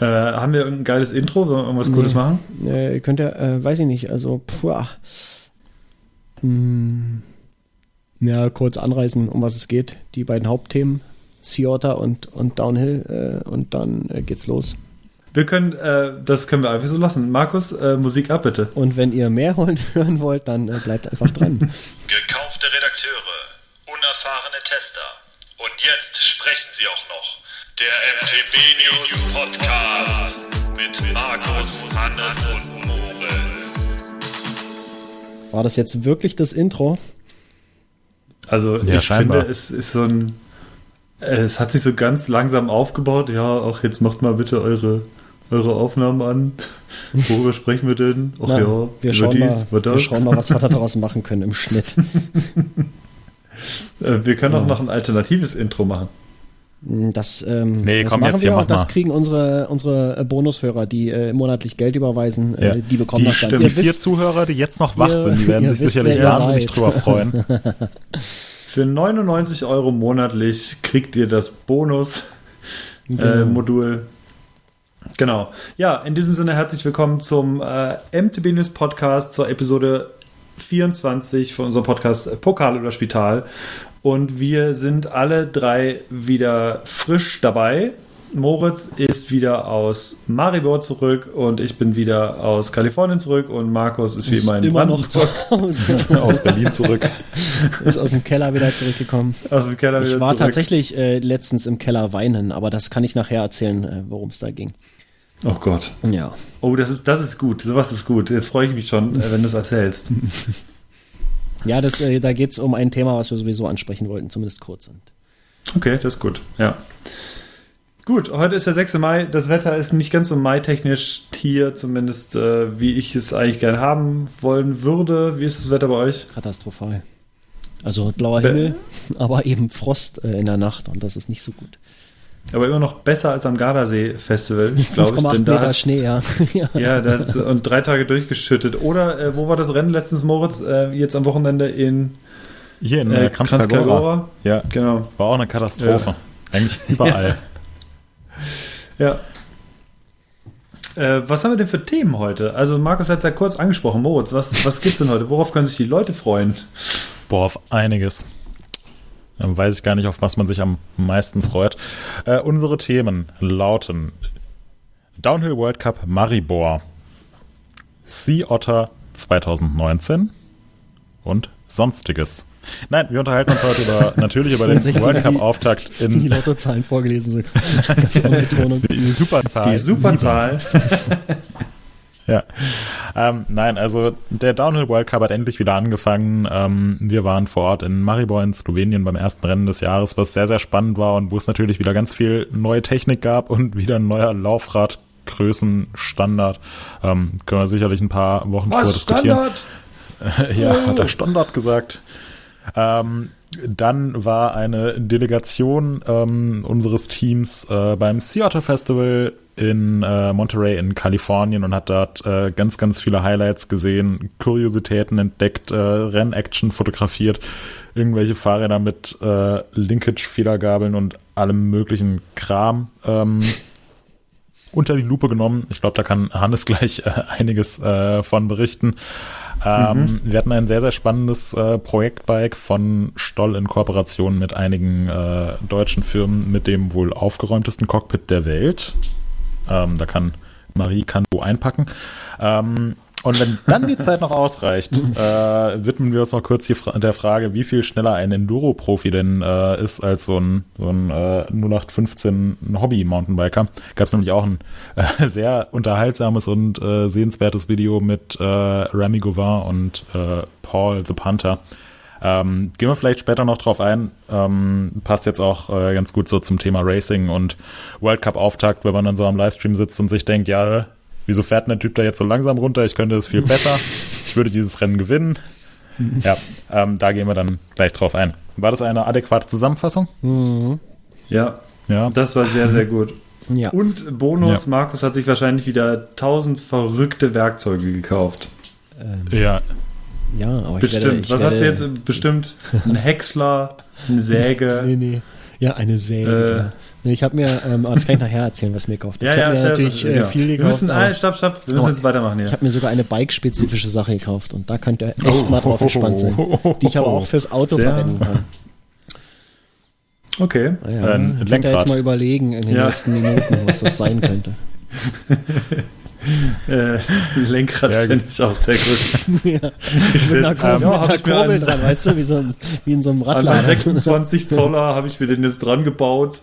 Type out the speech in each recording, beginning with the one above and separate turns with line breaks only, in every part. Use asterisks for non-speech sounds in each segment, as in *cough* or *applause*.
Äh, haben wir irgendein geiles Intro? Wollen wir irgendwas Cooles
Nee.
machen?
Äh, könnt ihr, äh, weiß ich nicht, also, puh. Hm. Ja, kurz anreißen, um was es geht. Die beiden Hauptthemen, Sea Otter und, und Downhill, äh, und dann äh, geht's los.
Wir können, äh, das können wir einfach so lassen. Markus, äh, Musik ab bitte.
Und wenn ihr mehr hören, *laughs* hören wollt, dann äh, bleibt einfach dran. *laughs*
Gekaufte Redakteure, unerfahrene Tester. Und jetzt sprechen sie auch noch. Der MTB News Podcast mit Markus, Hannes und Moritz.
War das jetzt wirklich das Intro?
Also
Ja,
ich
scheinbar.
finde, es ist so ein, äh, es hat sich so ganz langsam aufgebaut. Ja, auch jetzt macht mal bitte eure, eure Aufnahmen an. *laughs* Worüber sprechen wir denn? Ach
Na,
ja,
wir,
über
schauen
dies,
mal,
über das.
wir schauen mal, was wir da *laughs* daraus machen können im Schnitt.
Äh, wir können auch noch ein alternatives Intro machen.
Das, ähm,
Nee,
das
komm,
machen
jetzt
wir
mach
und das kriegen unsere, unsere äh, Bonushörer, die äh, monatlich Geld überweisen,
Ja.
äh, die bekommen
Die
das dann.
stimmt.
Die vier
wisst,
Zuhörer, die jetzt noch wach
ihr-
sind, die werden sich
wisst,
sicherlich wahnsinnig drüber freuen. *laughs*
Für 99 Euro monatlich kriegt ihr das
Genau.
Bonus-Modul. genau. Ja, in diesem Sinne herzlich willkommen zum äh, MTB News Podcast zur Episode 24 von unserem Podcast äh, Pokal oder Spital. Und wir sind alle drei wieder frisch dabei. Moritz ist wieder aus Maribor zurück und ich bin wieder aus Kalifornien zurück und Markus ist wie immer in
immer noch zu Hause. *laughs*
Aus Berlin zurück. *laughs*
ist aus dem Keller wieder zurückgekommen.
aus dem Keller
Ich
wieder
war
zurück.
tatsächlich äh, letztens im Keller weinen, aber das kann ich nachher erzählen, äh, worum es da ging.
Oh Gott.
Ja.
Oh, das ist, das ist gut. Sowas ist gut. Jetzt freue ich mich schon, äh, wenn du es erzählst. *laughs*
Ja, das, äh, da geht es um ein Thema, was wir sowieso ansprechen wollten, zumindest kurz. Und
Okay, das ist gut. Ja. Gut, heute ist der 6. Mai. Das Wetter ist nicht ganz so maitechnisch hier, zumindest äh, wie ich es eigentlich gern haben wollen würde. Wie ist das Wetter bei euch?
katastrophal. Also blauer
Be-
Himmel, *laughs* aber eben Frost äh, in der Nacht und das ist nicht so gut.
Aber immer noch besser als am Gardasee-Festival, *laughs* glaube ich.
5,8
Denn da
Meter Schnee, ja. *laughs* ja.
Ja, das und drei Tage durchgeschüttet. Oder äh, wo war das Rennen letztens, Moritz? Äh, jetzt am Wochenende in
Hier in
äh,
äh, Kranzkagora.
Kranzkagora.
Ja,
Genau.
war auch eine Katastrophe. Eigentlich *laughs* überall.
Ja. Äh, was haben wir denn für Themen heute? Also Markus hat es ja kurz angesprochen. Moritz, was, was gibt's denn heute? Worauf können sich die Leute freuen?
Boah, auf einiges. Dann weiß ich gar nicht, auf was man sich am meisten freut. Äh, unsere Themen lauten Downhill World Cup Maribor, Sea Otter 2019 und Sonstiges. Nein, wir unterhalten uns heute über, *laughs* natürlich über den
62
World
die-
Cup Auftakt
Die
in
Lottozahlen vorgelesen sind. *laughs* Ohne Betonung.
die Superzahl.
Superzahl. *laughs* *laughs*
Ja. Ähm, nein, also der Downhill World Cup hat endlich wieder angefangen. Ähm, wir waren vor Ort in Maribor in Slowenien beim ersten Rennen des Jahres, was sehr, sehr spannend war und wo es natürlich wieder ganz viel neue Technik gab und wieder ein neuer Laufradgrößenstandard. Ähm, können wir sicherlich ein paar Wochen drüber diskutieren. *laughs* ja, hat der Standard gesagt. Ähm, dann war eine Delegation ähm, unseres Teams äh, beim Sea Otter Festival in äh, Monterey in Kalifornien und hat dort äh, ganz, ganz viele Highlights gesehen, Kuriositäten entdeckt, äh, Rennaction fotografiert, irgendwelche Fahrräder mit äh, Linkage-Federgabeln und allem möglichen Kram ähm, unter die Lupe genommen. Ich glaube, da kann Hannes *laughs* gleich äh, einiges äh, von berichten. Ähm, Wir hatten ein sehr, sehr spannendes äh, Projektbike von Stoll in Kooperation mit einigen äh, deutschen Firmen mit dem wohl aufgeräumtesten Cockpit der Welt. Ähm, da kann Marie Kanto einpacken. Ähm, und wenn dann die Zeit noch ausreicht, äh, widmen wir uns noch kurz die Fra der Frage, wie viel schneller ein Enduro-Profi denn äh, ist als so ein, so ein äh, 0815 Hobby-Mountainbiker. Gab es nämlich auch ein äh, sehr unterhaltsames und äh, sehenswertes Video mit äh, Remy Gauvin und äh, Paul the Panther. Ähm, gehen wir vielleicht später noch drauf ein. Ähm, passt jetzt auch äh, ganz gut so zum Thema Racing und World Cup Auftakt, wenn man dann so am Livestream sitzt und sich denkt, ja, äh, wieso fährt denn der Typ da jetzt so langsam runter? Ich könnte es viel *laughs* besser. Ich würde dieses Rennen gewinnen. Ja, ähm, da gehen wir dann gleich drauf ein. War das eine adäquate Zusammenfassung?
Ja,
Ja.
das war sehr, sehr gut.
Ja.
Und Bonus,
Ja.
Markus hat sich wahrscheinlich wieder tausend verrückte Werkzeuge gekauft.
Ja,
Ja, aber ich
Bestimmt.
werde, ich
Was
werde,
hast du jetzt? Bestimmt ein Häcksler, eine *laughs* Säge.
Nee, nee. Ja, eine Säge.
Äh,
Ich habe mir, ähm, das kann ich nachher erzählen, was mir gekauft
habe. Ja,
ich
ja,
habe mir natürlich äh, viel gekauft.
Wir müssen, ah, stopp, stopp, wir müssen jetzt weitermachen hier.
Ich habe mir sogar eine bike-spezifische Sache gekauft und da könnt ihr echt oh, mal drauf gespannt sein, die ich aber auch fürs Auto Sehr. verwenden kann.
Okay.
Ja, ähm, könnt ihr jetzt mal überlegen in den ja. nächsten Minuten, was das sein könnte. *laughs*
äh, Lenkrad ja, finde ich auch sehr gut. *laughs* ja.
Ich mit einer, Kur ähm, mit einer Kurbel dran, weißt du, wie, so wie in so einem Radlader.
An 26 *laughs* Zoller habe ich mir den jetzt dran gebaut.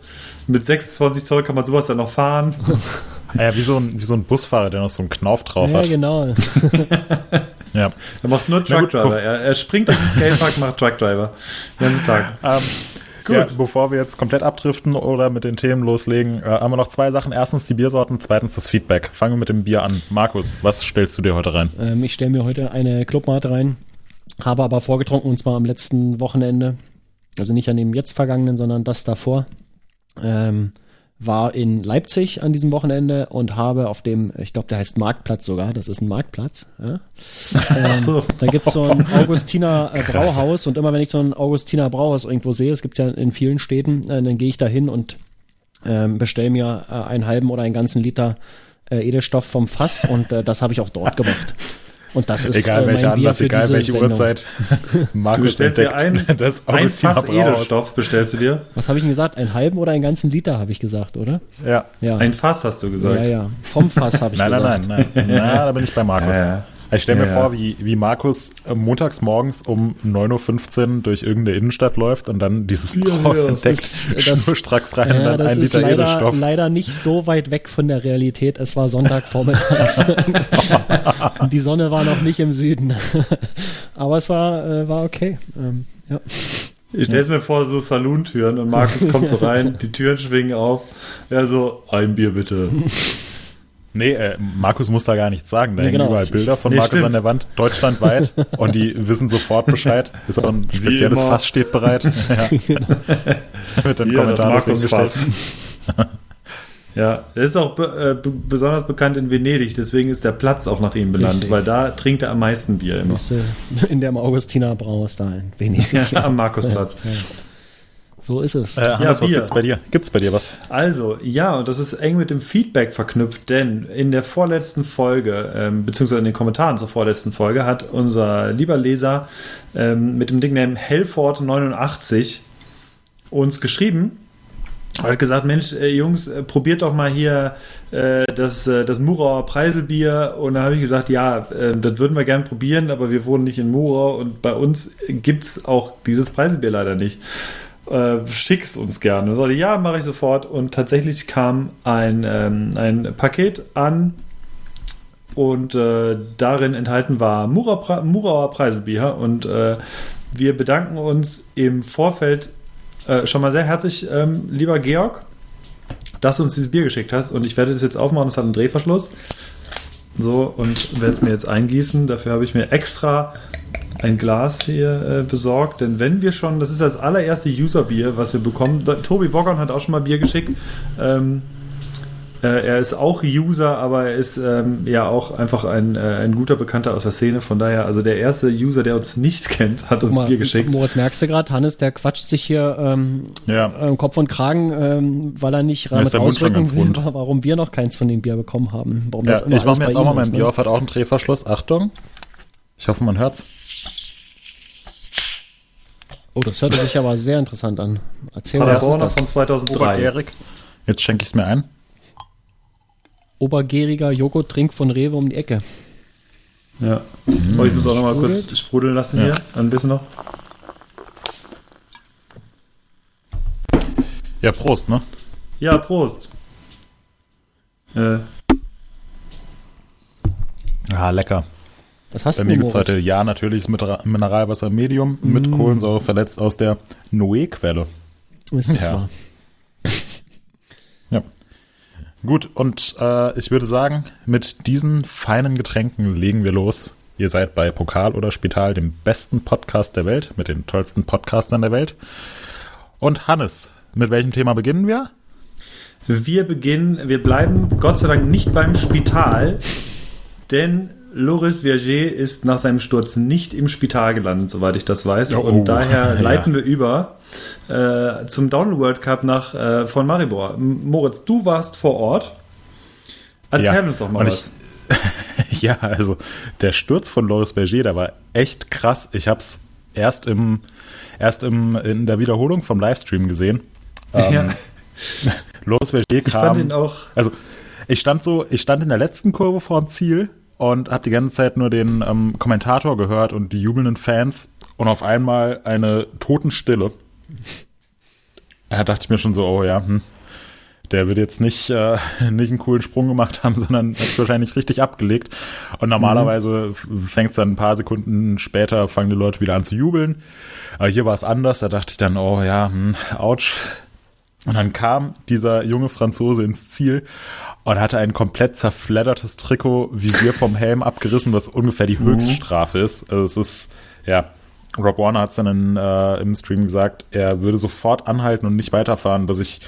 Mit 26 Zoll kann man sowas ja noch fahren.
Ah ja, wie so, ein, wie so ein Busfahrer, der noch so einen Knauf drauf
ja,
hat.
Ja, genau. *laughs*
ja. Er macht nur Truckdriver. Er, er springt auf den Skatepark, macht Truckdriver. Den ganzen Tag.
Ähm, Gut. Ja, bevor wir jetzt komplett abdriften oder mit den Themen loslegen, äh, haben wir noch zwei Sachen. Erstens die Biersorten, zweitens das Feedback. Fangen wir mit dem Bier an. Markus, was stellst du dir heute rein?
Ähm, ich stelle mir heute eine Clubmate rein, habe aber vorgetrunken und zwar am letzten Wochenende. Also nicht an dem jetzt vergangenen, sondern das davor. Ähm, war in Leipzig an diesem Wochenende und habe auf dem, ich glaube, der heißt Marktplatz sogar, das ist ein Marktplatz. Ja? Ähm, so. Da gibt es so ein *laughs* Augustiner äh, Brauhaus und immer wenn ich so ein Augustiner Brauhaus irgendwo sehe, es gibt ja in vielen Städten, äh, dann gehe ich da hin und ähm, bestelle mir äh, einen halben oder einen ganzen Liter äh, Edelstoff vom Fass und äh, das habe ich auch dort gemacht. Und das ist
egal
äh,
welcher Anlass, egal welche Sendung. Uhrzeit. *laughs*
Markus du bestellst dir ein, das ein Fass Edelstoff bestellst du dir.
Was habe ich denn gesagt? Einen halben oder einen ganzen Liter habe ich gesagt, oder?
Ja. ja. Ein Fass hast du gesagt.
Ja, ja. Vom Fass habe ich *laughs*
nein,
gesagt.
Nein, nein, nein. Na, da bin ich bei Markus. Ja, ja. Ich stelle mir ja, vor, wie, wie Markus äh, montags morgens um 9.15 Uhr durch irgendeine Innenstadt läuft und dann dieses Brauhaus ja, entdeckt, *laughs* schnurstracks rein
ja, und dann ein Liter leider, Edelstoff. leider nicht so weit weg von der Realität. Es war Sonntagvormittags. *laughs* und die Sonne war noch nicht im Süden. Aber es war, äh, war okay. Ähm, ja.
Ich stelle es mir vor, so Salontüren und Markus kommt so rein, *laughs* die Türen schwingen auf. Er so, ein Bier bitte.
Nee, äh, Markus muss da gar nichts sagen. Da nee, hängen genau. überall Bilder von nee, Markus stimmt. an der Wand, deutschlandweit. *laughs* und die wissen sofort Bescheid. Ist auch ein spezielles Fass steht bereit. *laughs* ja.
Mit den *laughs* ja, das Markus Fass. ja, er ist auch be äh, besonders bekannt in Venedig. Deswegen ist der Platz auch nach ihm benannt, Richtig. weil da trinkt er am meisten Bier immer. Ist,
äh, in der Augustiner Brauhaus da in Venedig.
ja, am Markusplatz. Ja,
so ist es.
Äh, Hannes, ja, was gibt's bei dir? Gibt's bei dir was?
Also, ja, und das ist eng mit dem Feedback verknüpft, denn in der vorletzten Folge, ähm, beziehungsweise in den Kommentaren zur vorletzten Folge, hat unser lieber Leser ähm, mit dem Nickname Hellford89 uns geschrieben, er hat gesagt, Mensch, äh, Jungs, äh, probiert doch mal hier äh, das, äh, das Murauer Preiselbier. Und da habe ich gesagt, ja, äh, das würden wir gern probieren, aber wir wohnen nicht in Murau und bei uns gibt es auch dieses Preiselbier leider nicht äh, schick's uns gerne. Und sagte, ja, mache ich sofort. Und tatsächlich kam ein, ähm, ein Paket an und äh, darin enthalten war Murauer Preiselbier. Und äh, wir bedanken uns im Vorfeld äh, schon mal sehr herzlich, ähm, lieber Georg, dass du uns dieses Bier geschickt hast. Und ich werde das jetzt aufmachen, es hat einen Drehverschluss. So, und werde es mir jetzt eingießen. Dafür habe ich mir extra ein Glas hier äh, besorgt, denn wenn wir schon, das ist das allererste User-Bier, was wir bekommen. Da, Tobi Woggon hat auch schon mal Bier geschickt. Ähm, äh, er ist auch User, aber er ist ähm, ja auch einfach ein, äh, ein guter Bekannter aus der Szene. Von daher, also der erste User, der uns nicht *laughs* kennt, hat uns mal, Bier geschickt.
Moritz, merkst du gerade, Hannes, der quatscht sich hier ähm, ja. äh, Kopf und Kragen, ähm, weil er nicht
damit ausdrücken will, *laughs*
warum wir noch keins von dem Bier bekommen haben. Warum
ja, ich mache mir jetzt auch mal mein Bier auf, hat auch einen Drehverschluss. Achtung. Ich hoffe, man hört's.
Oh, das hört sich aber sehr interessant an. Erzähl mal, was ist das?
von 2003. Obergärig.
Jetzt schenke ich es mir ein.
Obergäriger Joghurttrink von Rewe um die Ecke.
Ja. Mmh. Oh, ich muss auch noch mal kurz sprudeln lassen ja. hier. Ein bisschen noch.
Ja, Prost, ne?
Ja, Prost. Äh.
Ah, lecker.
Was hast
Bei mir gibt es heute, ja, natürlich Mineralwasser Medium mm. mit Kohlensäure verletzt aus der Noe-Quelle.
Ist das ja. wahr?
ja. Gut, und äh, ich würde sagen, mit diesen feinen Getränken legen wir los. Ihr seid bei Pokal oder Spital, dem besten Podcast der Welt, mit den tollsten Podcastern der Welt. Und Hannes, mit welchem Thema beginnen wir?
Wir beginnen, wir bleiben Gott sei Dank nicht beim Spital, denn Loris Verger ist nach seinem Sturz nicht im Spital gelandet, soweit ich das weiß.
Oh,
und daher *laughs*
ja.
leiten wir über äh, zum Downhill World Cup nach äh, von Maribor. Moritz, du warst vor Ort. Erzähl
Ja,
uns doch mal
und
was.
ich- *laughs* ja, also der Sturz von Loris Berger, der war echt krass. Ich habe es erst im erst im in der Wiederholung vom Livestream gesehen. Ähm,
ja, *laughs*
Loris Berger
ich
kam.
fand ihn auch.
Also ich stand so, ich stand in der letzten Kurve vorm Ziel und habe die ganze Zeit nur den ähm, Kommentator gehört und die jubelnden Fans und auf einmal eine Totenstille. Da dachte ich mir schon so, oh ja, hm, der wird jetzt nicht, äh, *laughs* nicht einen coolen Sprung gemacht haben, *laughs* sondern hat es wahrscheinlich richtig abgelegt. Und normalerweise fängt es dann ein paar Sekunden später, fangen die Leute wieder an zu jubeln. Aber hier war es anders, da dachte ich dann, oh ja, hm, ouch. Und dann kam dieser junge Franzose ins Ziel und hatte ein komplett zerfleddertes Trikot, Visier vom Helm abgerissen, was ungefähr die Höchststrafe ist. Also es ist, ja, Rob Warner hat es dann in, äh, im Stream gesagt, er würde sofort anhalten und nicht weiterfahren, was ich,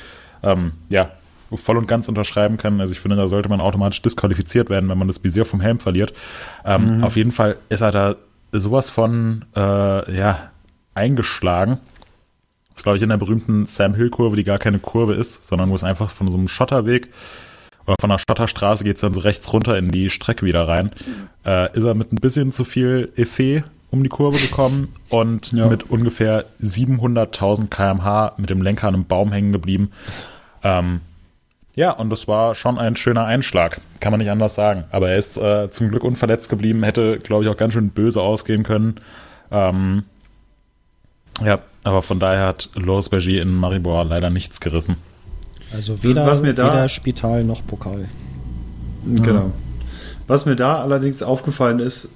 ähm, ja, voll und ganz unterschreiben kann. Also ich finde, da sollte man automatisch disqualifiziert werden, wenn man das Visier vom Helm verliert. Ähm, Auf jeden Fall ist er da sowas von, äh, ja, eingeschlagen. Das ist, glaube ich, in der berühmten Sam Hill-Kurve, die gar keine Kurve ist, sondern wo es einfach von so einem Schotterweg oder von der Schotterstraße geht es dann so rechts runter in die Strecke wieder rein. Äh, ist er mit ein bisschen zu viel Effet um die Kurve gekommen und
Ja.
mit ungefähr 700.000 kmh mit dem Lenker an einem Baum hängen geblieben. Ähm, ja, und das war schon ein schöner Einschlag, kann man nicht anders sagen. Aber er ist äh, zum Glück unverletzt geblieben, hätte, glaube ich, auch ganz schön böse ausgehen können. Ähm, ja, aber von daher hat Loris Berger in Maribor leider nichts gerissen.
Also weder,
Was mir da-
weder Spital noch Pokal.
Genau. Was mir da allerdings aufgefallen ist,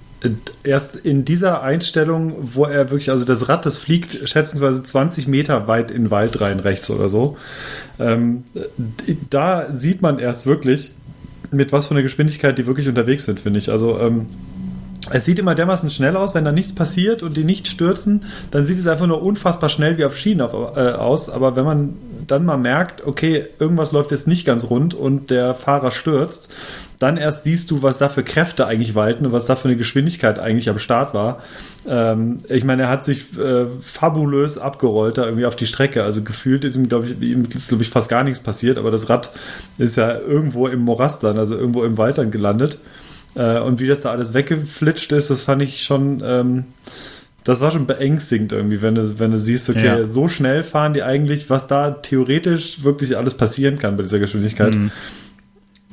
erst in dieser Einstellung, wo er wirklich, also das Rad, das fliegt schätzungsweise 20 Meter weit in den Wald rein, rechts oder so. Ähm, da sieht man erst wirklich, mit was für einer Geschwindigkeit die wirklich unterwegs sind, finde ich. Also, ähm, es sieht immer dermaßen schnell aus, wenn da nichts passiert und die nicht stürzen, dann sieht es einfach nur unfassbar schnell wie auf Schienen auf, äh, aus. Aber wenn man dann mal merkt, okay, irgendwas läuft jetzt nicht ganz rund und der Fahrer stürzt, dann erst siehst du, was da für Kräfte eigentlich walten und was da für eine Geschwindigkeit eigentlich am Start war. Ähm, ich meine, er hat sich äh, fabulös abgerollt da irgendwie auf die Strecke. Also gefühlt ist ihm, glaube ich, ihm ist, glaube ich, fast gar nichts passiert, aber das Rad ist ja irgendwo im Morast dann, also irgendwo im Wald dann gelandet. Äh, und wie das da alles weggeflitscht ist, das fand ich schon, ähm, das war schon beängstigend irgendwie, wenn du, wenn du siehst, okay,
Ja.
so schnell fahren die eigentlich, was da theoretisch wirklich alles passieren kann bei dieser Geschwindigkeit.
Mhm.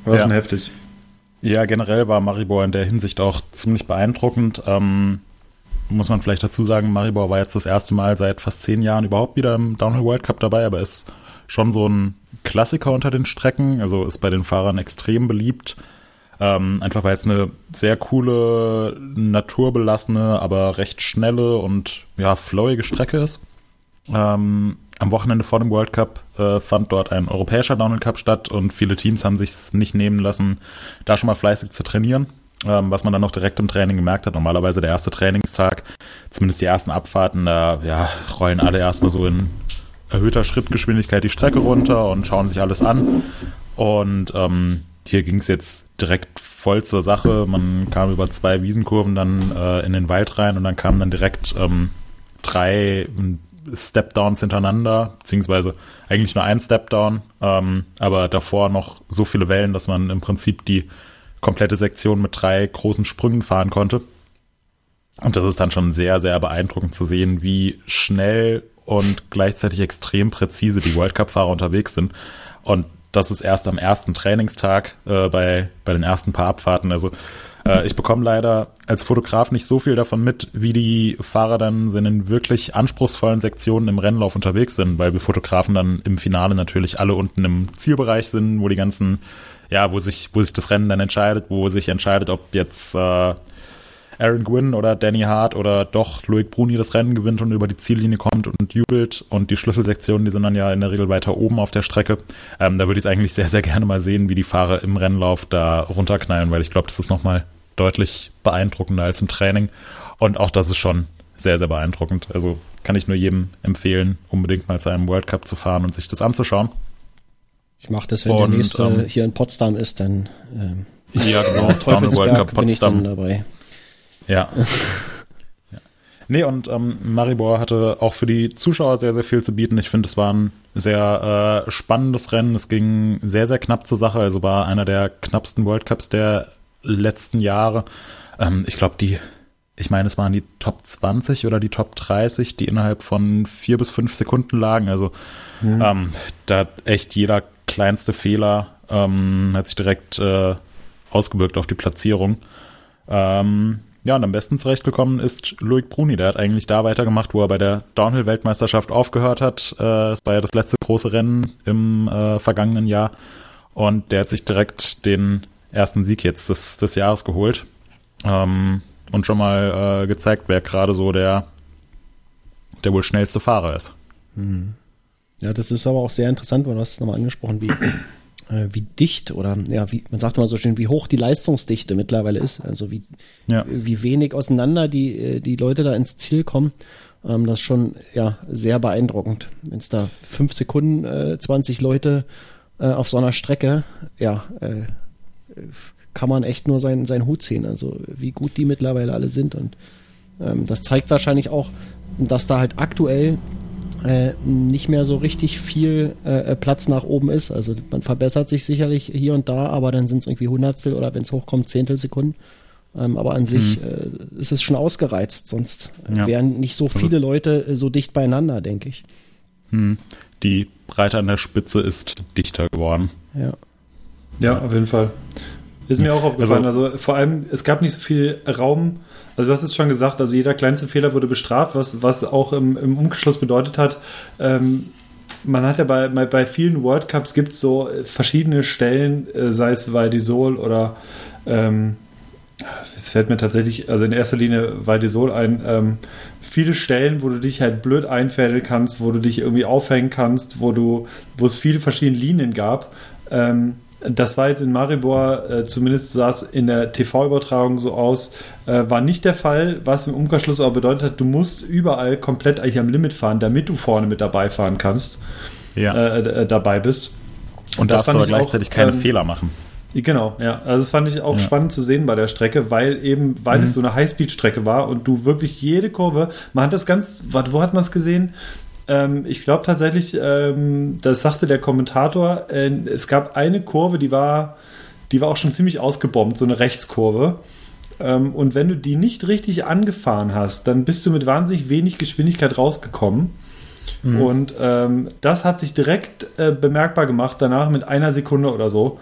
War
Ja.
schon heftig.
Ja, generell war Maribor in der Hinsicht auch ziemlich beeindruckend. Ähm, muss man vielleicht dazu sagen, Maribor war jetzt das erste Mal seit fast zehn Jahren überhaupt wieder im Downhill World Cup dabei, aber ist schon so ein Klassiker unter den Strecken, also ist bei den Fahrern extrem beliebt. Ähm, einfach weil es eine sehr coole, naturbelassene, aber recht schnelle und ja, flowige Strecke ist. Ähm, am Wochenende vor dem World Cup äh, fand dort ein europäischer Downhill Cup statt und viele Teams haben sich nicht nehmen lassen, da schon mal fleißig zu trainieren, ähm, was man dann noch direkt im Training gemerkt hat. Normalerweise der erste Trainingstag, zumindest die ersten Abfahrten, da ja, rollen alle erstmal so in erhöhter Schrittgeschwindigkeit die Strecke runter und schauen sich alles an. Und ähm, hier ging es jetzt direkt voll zur Sache. Man kam über zwei Wiesenkurven dann äh, in den Wald rein und dann kamen dann direkt ähm, drei Stepdowns hintereinander, beziehungsweise eigentlich nur ein Stepdown, ähm, aber davor noch so viele Wellen, dass man im Prinzip die komplette Sektion mit drei großen Sprüngen fahren konnte. Und das ist dann schon sehr, sehr beeindruckend zu sehen, wie schnell und gleichzeitig extrem präzise die World Cup-Fahrer unterwegs sind. Und das ist erst am ersten Trainingstag äh, bei, bei den ersten paar Abfahrten. Also äh, ich bekomme leider als Fotograf nicht so viel davon mit, wie die Fahrer dann in den wirklich anspruchsvollen Sektionen im Rennlauf unterwegs sind, weil wir Fotografen dann im Finale natürlich alle unten im Zielbereich sind, wo die ganzen, ja, wo sich, wo sich das Rennen dann entscheidet, wo sich entscheidet, ob jetzt äh, Aaron Gwynn oder Danny Hart oder doch Loic Bruni das Rennen gewinnt und über die Ziellinie kommt und jubelt. Und die Schlüsselsektionen, die sind dann ja in der Regel weiter oben auf der Strecke. Ähm, da würde ich es eigentlich sehr, sehr gerne mal sehen, wie die Fahrer im Rennlauf da runterknallen, weil ich glaube, das ist nochmal deutlich beeindruckender als im Training. Und auch das ist schon sehr, sehr beeindruckend. Also kann ich nur jedem empfehlen, unbedingt mal zu einem World Cup zu fahren und sich das anzuschauen.
Ich mache das, wenn
Und,
der nächste
ähm,
hier in Potsdam ist, dann ähm,
Ja, genau. *laughs*
Teufelsberg bin ich dann dabei.
Ja. *laughs* ja. Nee, und ähm, Maribor hatte auch für die Zuschauer sehr, sehr viel zu bieten. Ich finde, es war ein sehr äh, spannendes Rennen. Es ging sehr, sehr knapp zur Sache. Also war einer der knappsten World Cups der letzten Jahre. Ähm, ich glaube, die, ich meine, es waren die Top 20 oder die Top 30, die innerhalb von vier bis fünf Sekunden lagen. Also mhm. ähm, da echt jeder kleinste Fehler ähm, hat sich direkt äh, ausgewirkt auf die Platzierung. Ähm, ja, und am besten zurechtgekommen ist Loic Bruni. Der hat eigentlich da weitergemacht, wo er bei der Downhill-Weltmeisterschaft aufgehört hat. Äh, es war ja das letzte große Rennen im äh, vergangenen Jahr. Und der hat sich direkt den ersten Sieg jetzt des, des Jahres geholt. Ähm, und schon mal äh, gezeigt, wer gerade so der, der wohl schnellste Fahrer ist.
Hm. Ja, das ist aber auch sehr interessant, weil du hast es nochmal angesprochen, wie äh, wie dicht oder ja, wie man sagt immer so schön, wie hoch die Leistungsdichte mittlerweile ist. Also wie, ja. wie wenig auseinander die, äh, die Leute da ins Ziel kommen. Ähm, das ist schon ja sehr beeindruckend. Wenn es da fünf Sekunden äh, 20 Leute äh, auf so einer Strecke, ja, äh, kann man echt nur seinen, seinen Hut ziehen. Also wie gut die mittlerweile alle sind. Und ähm, das zeigt wahrscheinlich auch, dass da halt aktuell äh, nicht mehr so richtig viel äh, Platz nach oben ist. Also man verbessert sich sicherlich hier und da, aber dann sind es irgendwie Hundertstel oder wenn es hochkommt, Zehntelsekunden. Ähm, aber an sich mhm. äh, ist es schon ausgereizt, sonst ja. wären nicht so also viele Leute äh, so dicht beieinander, denke ich.
Mhm. Die Breite an der Spitze ist dichter geworden.
Ja. Ja, auf jeden Fall. Ist mir auch aufgefallen. Also, also, vor allem, es gab nicht so viel Raum. Also du hast es schon gesagt, also jeder kleinste Fehler wurde bestraft, was, was auch im, im Umgeschluss bedeutet hat, ähm, man hat ja bei, bei vielen World Cups gibt es so verschiedene Stellen, äh, sei es Valdisol oder ähm, es fällt mir tatsächlich, also in erster Linie Valdisol ein, ähm, viele Stellen, wo du dich halt blöd einfädeln kannst, wo du dich irgendwie aufhängen kannst, wo du, wo es viele verschiedene Linien gab. Ähm, das war jetzt in Maribor, äh, zumindest sah es in der TV-Übertragung so aus, äh, war nicht der Fall, was im Umkehrschluss aber bedeutet hat, du musst überall komplett eigentlich am Limit fahren, damit du vorne mit dabei fahren kannst, ja. äh, äh dabei bist.
Und das darfst aber gleichzeitig auch, keine ähm, Fehler machen.
Genau, ja. Also das fand ich auch ja. spannend zu sehen bei der Strecke, weil eben, weil mhm. es so eine Highspeed-Strecke war und du wirklich jede Kurve, man hat das ganz, wo hat man es gesehen? Ähm, ich glaube tatsächlich, ähm, das sagte der Kommentator, äh, es gab eine Kurve, die war, die war auch schon ziemlich ausgebombt, so eine Rechtskurve. Ähm, und wenn du die nicht richtig angefahren hast, dann bist du mit wahnsinnig wenig Geschwindigkeit rausgekommen. Mhm. Und ähm, das hat sich direkt äh, bemerkbar gemacht, danach mit einer Sekunde oder so.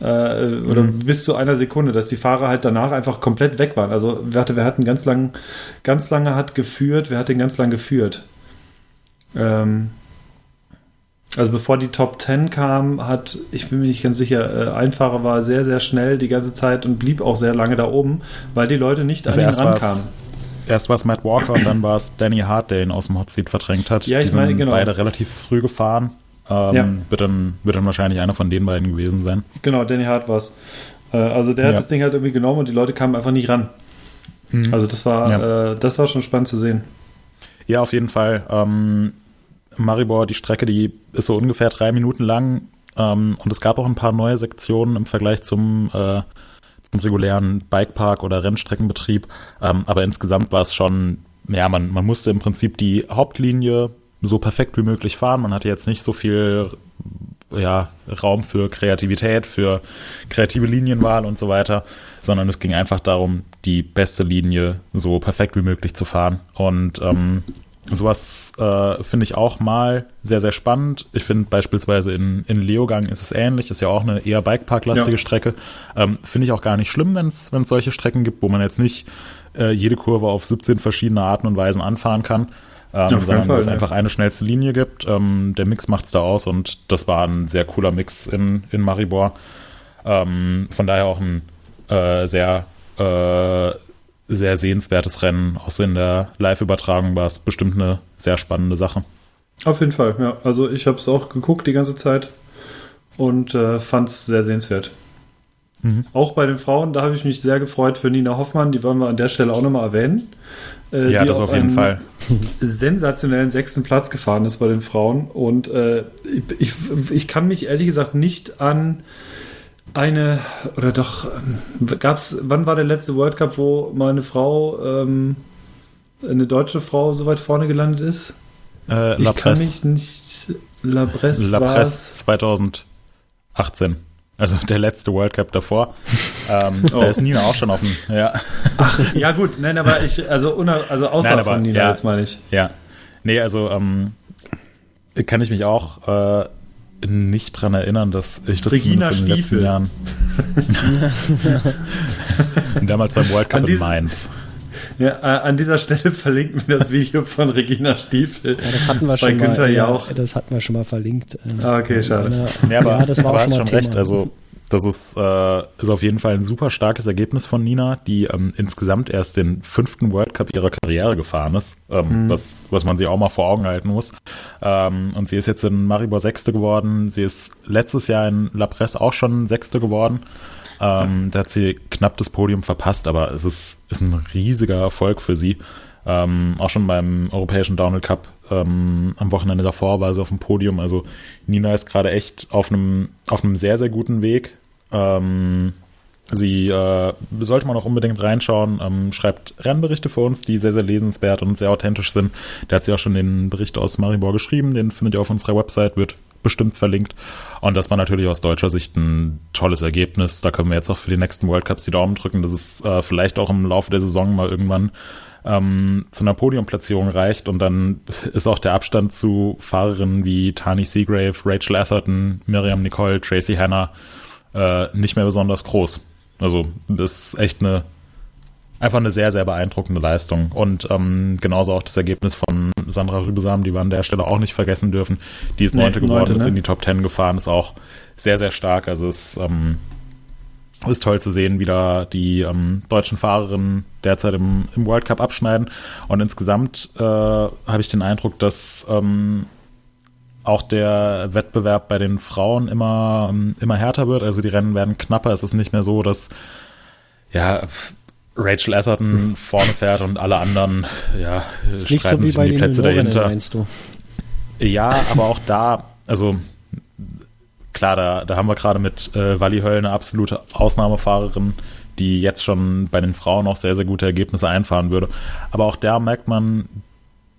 Äh, oder mhm. bis zu einer Sekunde, dass die Fahrer halt danach einfach komplett weg waren. Also wer, hatte, wer hatten ganz lang, ganz lange hat geführt, wer hat den ganz lang geführt? Ähm, also bevor die Top 10 kam, hat, ich bin mir nicht ganz sicher, äh, Einfacher war sehr, sehr schnell die ganze Zeit und blieb auch sehr lange da oben, weil die Leute nicht also an ihn rankamen.
Erst war es Matt Walker und dann war es Danny Hart, der ihn aus dem Hotseat verdrängt hat.
Ja, ich die meine, genau.
beide relativ früh gefahren. Ähm, ja. wird, dann, wird dann wahrscheinlich einer von den beiden gewesen sein.
Genau, Danny Hart war es. Äh, also der ja. hat das Ding halt irgendwie genommen und die Leute kamen einfach nicht ran. Hm. Also das war, ja. äh, das war schon spannend zu sehen.
Ja, auf jeden Fall. Ähm, Maribor, die Strecke, die ist so ungefähr drei Minuten lang. Ähm, und es gab auch ein paar neue Sektionen im Vergleich zum, äh, zum regulären Bikepark oder Rennstreckenbetrieb. Ähm, aber insgesamt war es schon, ja, man, man musste im Prinzip die Hauptlinie so perfekt wie möglich fahren. Man hatte jetzt nicht so viel ja, Raum für Kreativität, für kreative Linienwahl und so weiter, sondern es ging einfach darum, die beste Linie so perfekt wie möglich zu fahren. Und ähm, Sowas äh, finde ich auch mal sehr, sehr spannend. Ich finde beispielsweise in, in Leogang ist es ähnlich, ist ja auch eine eher Bikepark-lastige ja. Strecke. Ähm, finde ich auch gar nicht schlimm, wenn es solche Strecken gibt, wo man jetzt nicht äh, jede Kurve auf 17 verschiedene Arten und Weisen anfahren kann, ähm, ja, sondern Fall, es ja. einfach eine schnellste Linie gibt. Ähm, der Mix macht es da aus und das war ein sehr cooler Mix in, in Maribor. Ähm, von daher auch ein äh, sehr äh, sehr sehenswertes Rennen. Auch so in der Live-Übertragung war es bestimmt eine sehr spannende Sache.
Auf jeden Fall, ja. Also ich habe es auch geguckt die ganze Zeit und äh, fand es sehr sehenswert. Mhm. Auch bei den Frauen, da habe ich mich sehr gefreut für Nina Hoffmann, die wollen wir an der Stelle auch nochmal erwähnen.
Äh, ja, das auf jeden Fall. *laughs*
sensationellen sechsten Platz gefahren ist bei den Frauen. Und äh, ich, ich kann mich ehrlich gesagt nicht an eine, oder doch, ähm, gab's, wann war der letzte World Cup, wo meine Frau, ähm, eine deutsche Frau so weit vorne gelandet ist?
Äh,
ich kann mich nicht, La Presse,
La Presse 2018. Also der letzte World Cup davor. *laughs* ähm, oh. Da ist Nina auch schon dem. Ja.
Ach, ja gut, nein, aber ich, also, also außer nein, aber, von Nina,
ja,
jetzt meine ich.
Ja. Nee, also ähm, kann ich mich auch äh, nicht dran erinnern, dass ich das
Regina zumindest in den
letzten Jahren. *laughs* Damals beim World Cup in Mainz.
Ja, äh, an dieser Stelle verlinken wir das Video von Regina Stiefel.
Ja, das hatten wir schon
mal.
Ja, das hatten wir schon mal verlinkt.
Ah, okay, schade.
ja, aber, ja, das war aber auch schon, schon recht. Also das ist, äh, ist auf jeden Fall ein super starkes Ergebnis von Nina, die ähm, insgesamt erst den fünften World Cup ihrer Karriere gefahren ist, ähm, mhm. was, was man sich auch mal vor Augen halten muss. Ähm, und sie ist jetzt in Maribor Sechste geworden. Sie ist letztes Jahr in La Presse auch schon Sechste geworden. Ähm, da hat sie knapp das Podium verpasst, aber es ist, ist ein riesiger Erfolg für sie. Ähm, auch schon beim Europäischen Downhill Cup ähm, am Wochenende davor war sie auf dem Podium. Also Nina ist gerade echt auf einem, auf einem sehr, sehr guten Weg. Ähm, sie äh, sollte man auch unbedingt reinschauen, ähm, schreibt Rennberichte für uns, die sehr, sehr lesenswert und sehr authentisch sind. Der hat sie auch schon den Bericht aus Maribor geschrieben, den findet ihr auf unserer Website, wird bestimmt verlinkt. Und das war natürlich aus deutscher Sicht ein tolles Ergebnis. Da können wir jetzt auch für die nächsten World Cups die Daumen drücken, dass es äh, vielleicht auch im Laufe der Saison mal irgendwann ähm, zu einer Podiumplatzierung reicht. Und dann ist auch der Abstand zu Fahrerinnen wie Tani Seagrave, Rachel Atherton, Miriam Nicole, Tracy Hanna äh, nicht mehr besonders groß. Also das ist echt eine einfach eine sehr, sehr beeindruckende Leistung. Und ähm, genauso auch das Ergebnis von Sandra Rübesam, die wir an der Stelle auch nicht vergessen dürfen. Die ist Neunte nee, geworden, ne? ist in die Top Ten gefahren, ist auch sehr, sehr stark. Also es ähm, ist toll zu sehen, wie da die ähm, deutschen Fahrerinnen derzeit im, im World Cup abschneiden. Und insgesamt äh, habe ich den Eindruck, dass ähm, auch der Wettbewerb bei den Frauen immer, ähm, immer härter wird. Also die Rennen werden knapper. Es ist nicht mehr so, dass ja, Rachel Atherton vorne fährt und alle anderen ja,
ist streiten so sich um die Plätze dahinter. Meinst du?
Ja, aber auch da, also klar, da, da haben wir gerade mit äh, Wally Höll eine absolute Ausnahmefahrerin, die jetzt schon bei den Frauen auch sehr, sehr gute Ergebnisse einfahren würde. Aber auch da merkt man,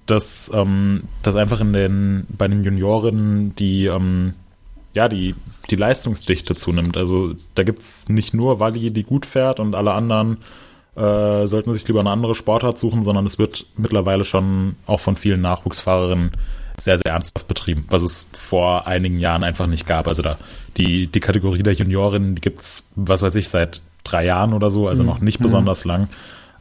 dass, ähm, dass einfach in den, bei den Juniorinnen die, ähm, ja, die, die Leistungsdichte zunimmt. Also da gibt es nicht nur Wally, die gut fährt und alle anderen äh, sollten sich lieber eine andere Sportart suchen, sondern es wird mittlerweile schon auch von vielen Nachwuchsfahrerinnen sehr, sehr ernsthaft betrieben, was es vor einigen Jahren einfach nicht gab. Also da die, die Kategorie der Juniorinnen, die gibt's, was weiß ich, seit drei Jahren oder so, also mhm. noch nicht besonders mhm. lang.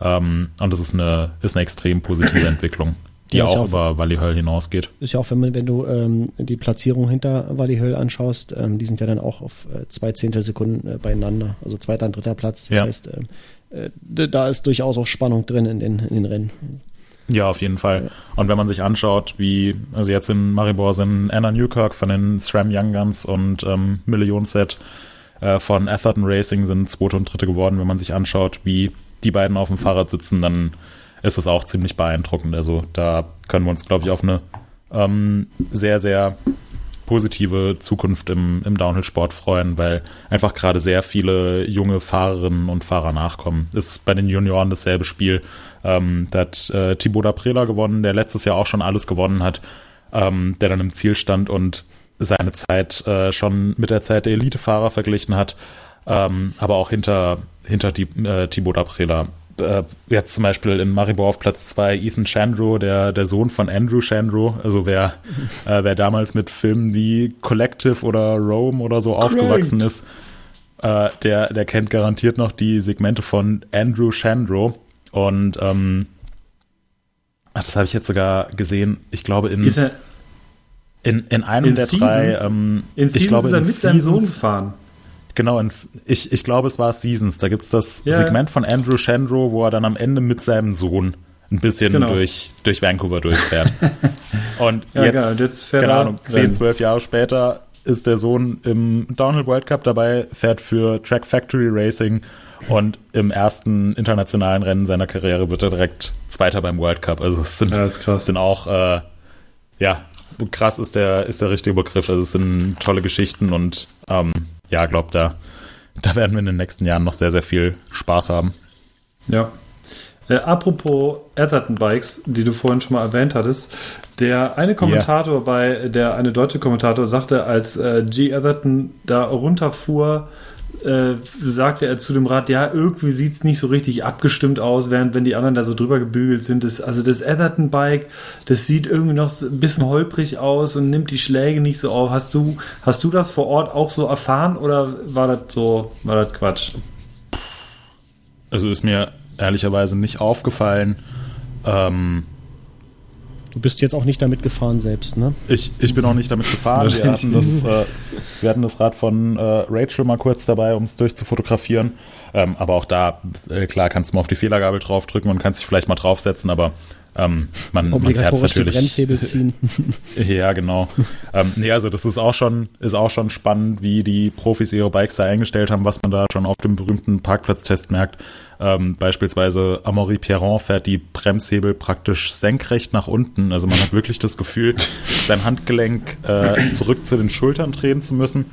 Ähm, und das ist eine, ist eine extrem positive Entwicklung, die ja, auch, auch, über Wally Höll hinausgeht.
Ist ja auch, wenn, man, wenn du ähm, die Platzierung hinter Wally Höll anschaust, ähm, die sind ja dann auch auf äh, zwei Zehntelsekunden äh, beieinander, also zweiter und dritter Platz. Das ja. heißt, ähm, äh, da ist durchaus auch Spannung drin in den, in den Rennen.
Ja, auf jeden Fall. Und wenn man sich anschaut, wie, also jetzt in Maribor sind Anna Newkirk von den SRAM Young Guns und ähm, Million Set äh, von Atherton Racing sind zweite und dritte geworden. Wenn man sich anschaut, wie die beiden auf dem Fahrrad sitzen, dann ist es auch ziemlich beeindruckend. Also da können wir uns, glaube ich, auf eine ähm, sehr, sehr positive Zukunft im, im Downhill-Sport freuen, weil einfach gerade sehr viele junge Fahrerinnen und Fahrer nachkommen. Ist bei den Junioren dasselbe Spiel. Ähm, da hat äh, Thibaut Daprela gewonnen, der letztes Jahr auch schon alles gewonnen hat, ähm, der dann im Ziel stand und seine Zeit äh, schon mit der Zeit der Elitefahrer verglichen hat, ähm, aber auch hinter, hinter die, äh, Thibaut Daprela äh, jetzt zum Beispiel in Maribor auf Platz 2 Ethan Chandro, der, der Sohn von Andrew Chandro. Also wer, *laughs* äh, wer damals mit Filmen wie Collective oder Rome oder so Great. aufgewachsen ist, äh, der, der kennt garantiert noch die Segmente von Andrew Chandro. Und ähm, ach, das habe ich jetzt sogar gesehen, ich glaube in, in, in einem in der Seasons? drei, ähm,
in
ich glaube
in mit seinem Sohn gefahren.
Genau, ins, ich, ich glaube, es war Seasons. Da gibt es das ja. Segment von Andrew Chandro, wo er dann am Ende mit seinem Sohn ein bisschen genau. durch, durch Vancouver durchfährt. *laughs* Und ja, jetzt, genau. jetzt keine Ahnung, 10, 12 Jahre später ist der Sohn im Downhill World Cup dabei, fährt für Track Factory Racing und im ersten internationalen Rennen seiner Karriere wird er direkt Zweiter beim World Cup. Also es sind, ja, sind auch, äh, ja, krass ist der, ist der richtige Begriff. Also es sind tolle Geschichten und ähm, ja, glaube, da, da werden wir in den nächsten Jahren noch sehr, sehr viel Spaß haben.
Ja. Äh, apropos Atherton Bikes, die du vorhin schon mal erwähnt hattest, der eine Kommentator yeah. bei, der eine deutsche Kommentator sagte, als äh, G. Atherton da runterfuhr, äh, sagte er zu dem Rad, ja, irgendwie sieht es nicht so richtig abgestimmt aus, während wenn die anderen da so drüber gebügelt sind. Das, also das Atherton-Bike, das sieht irgendwie noch ein bisschen holprig aus und nimmt die Schläge nicht so auf. Hast du, hast du das vor Ort auch so erfahren oder war das so, war das Quatsch?
Also ist mir ehrlicherweise nicht aufgefallen. Ähm,
Du bist jetzt auch nicht damit gefahren selbst, ne?
Ich, ich bin auch nicht damit gefahren. Wir hatten, das, äh, wir hatten das Rad von äh, Rachel mal kurz dabei, um es durchzufotografieren. Ähm, aber auch da, äh, klar, kannst du mal auf die Fehlergabel draufdrücken und kannst dich vielleicht mal draufsetzen, aber ähm, man, man fährt natürlich.
Bremshebel ziehen. *laughs*
ja, genau. ähm, nee, also das ist auch schon, ist auch schon spannend, wie die Profis ihre Bikes da eingestellt haben, was man da schon auf dem berühmten Parkplatztest merkt. Ähm, beispielsweise Amaury Pierron fährt die Bremshebel praktisch senkrecht nach unten. Also man hat wirklich das Gefühl, sein Handgelenk äh, zurück zu den Schultern drehen zu müssen.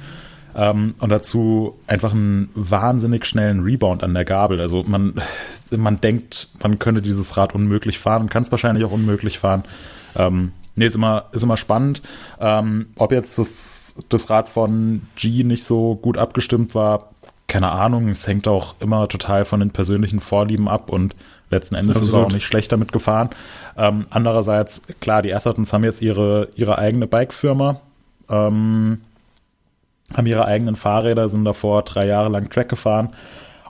Ähm, und dazu einfach einen wahnsinnig schnellen Rebound an der Gabel. Also man, man denkt, man könnte dieses Rad unmöglich fahren und kann es wahrscheinlich auch unmöglich fahren. Ähm, nee, ist immer, ist immer spannend. Ähm, ob jetzt das, das Rad von G nicht so gut abgestimmt war, keine Ahnung. Es hängt auch immer total von den persönlichen Vorlieben ab und letzten Endes Absolut. ist er auch nicht schlecht damit gefahren. Ähm, andererseits, klar, die Athertons haben jetzt ihre, ihre eigene Bike-Firma. Ähm, haben ihre eigenen Fahrräder, sind davor drei Jahre lang Track gefahren.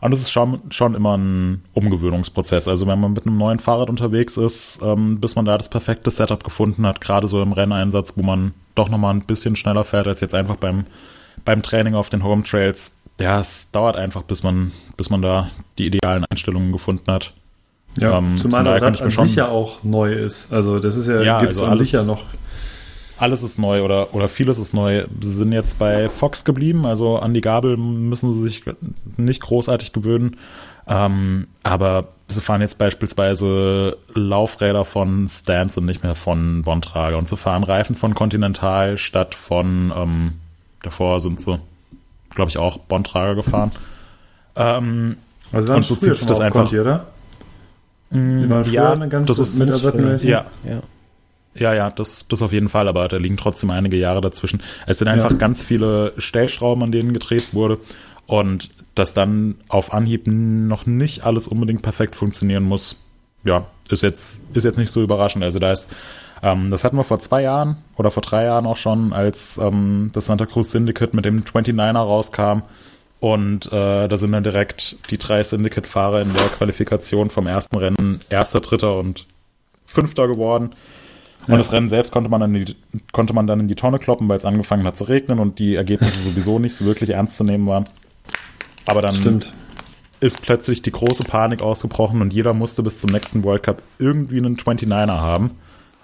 Und es ist schon, schon immer ein Umgewöhnungsprozess. Also wenn man mit einem neuen Fahrrad unterwegs ist, ähm, bis man da das perfekte Setup gefunden hat, gerade so im Renneinsatz, wo man doch nochmal ein bisschen schneller fährt als jetzt einfach beim, beim Training auf den Home Trails. Ja, es dauert einfach, bis man, bis man da die idealen Einstellungen gefunden hat.
Ja, ähm, zumal das Rad an sich ja auch neu ist. Also das ist ja,
ja
gibt es
also
an sich ja noch
alles ist neu oder, oder vieles ist neu. Sie sind jetzt bei Fox geblieben, also an die Gabel müssen sie sich nicht großartig gewöhnen. Ähm, aber sie fahren jetzt beispielsweise Laufräder von Stance und nicht mehr von Bontrager. Und sie fahren Reifen von Continental statt von, ähm, davor sind sie, glaube ich, auch Bontrager gefahren. Ähm,
also und so zieht sich das einfach. Conti, oder?
Die waren ja, eine ganze, das ist mit ja. ja. Ja, ja, das, das auf jeden Fall, aber da liegen trotzdem einige Jahre dazwischen. Es sind einfach ja. ganz viele Stellschrauben, an denen gedreht wurde und dass dann auf Anhieb noch nicht alles unbedingt perfekt funktionieren muss, ja, ist jetzt, ist jetzt nicht so überraschend. Also da ist, ähm, das hatten wir vor zwei Jahren oder vor drei Jahren auch schon, als ähm, das Santa Cruz Syndicate mit dem 29er rauskam. Und äh, da sind dann direkt die drei Syndicate-Fahrer in der Qualifikation vom ersten Rennen Erster, Dritter und Fünfter geworden. Und ja. das Rennen selbst konnte man, dann die, konnte man dann in die Tonne kloppen, weil es angefangen hat zu regnen und die Ergebnisse *laughs* sowieso nicht so wirklich ernst zu nehmen waren. Aber dann
Stimmt.
ist plötzlich die große Panik ausgebrochen und jeder musste bis zum nächsten World Cup irgendwie einen 29er haben.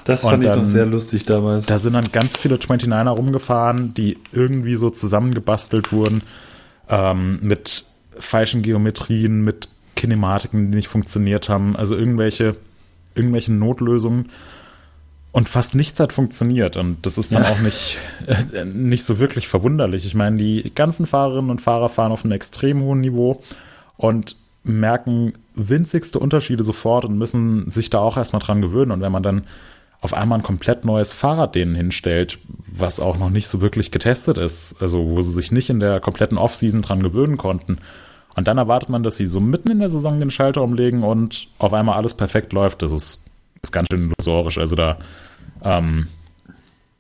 Das fand dann, ich noch sehr lustig damals.
Da sind dann ganz viele 29er rumgefahren, die irgendwie so zusammengebastelt wurden ähm, mit falschen Geometrien, mit Kinematiken, die nicht funktioniert haben. Also irgendwelche, irgendwelche Notlösungen. Und fast nichts hat funktioniert. Und das ist dann ja. auch nicht, äh, nicht so wirklich verwunderlich. Ich meine, die ganzen Fahrerinnen und Fahrer fahren auf einem extrem hohen Niveau und merken winzigste Unterschiede sofort und müssen sich da auch erstmal dran gewöhnen. Und wenn man dann auf einmal ein komplett neues Fahrrad denen hinstellt, was auch noch nicht so wirklich getestet ist, also wo sie sich nicht in der kompletten Offseason dran gewöhnen konnten. Und dann erwartet man, dass sie so mitten in der Saison den Schalter umlegen und auf einmal alles perfekt läuft. Das ist, ist ganz schön illusorisch. Also da ähm,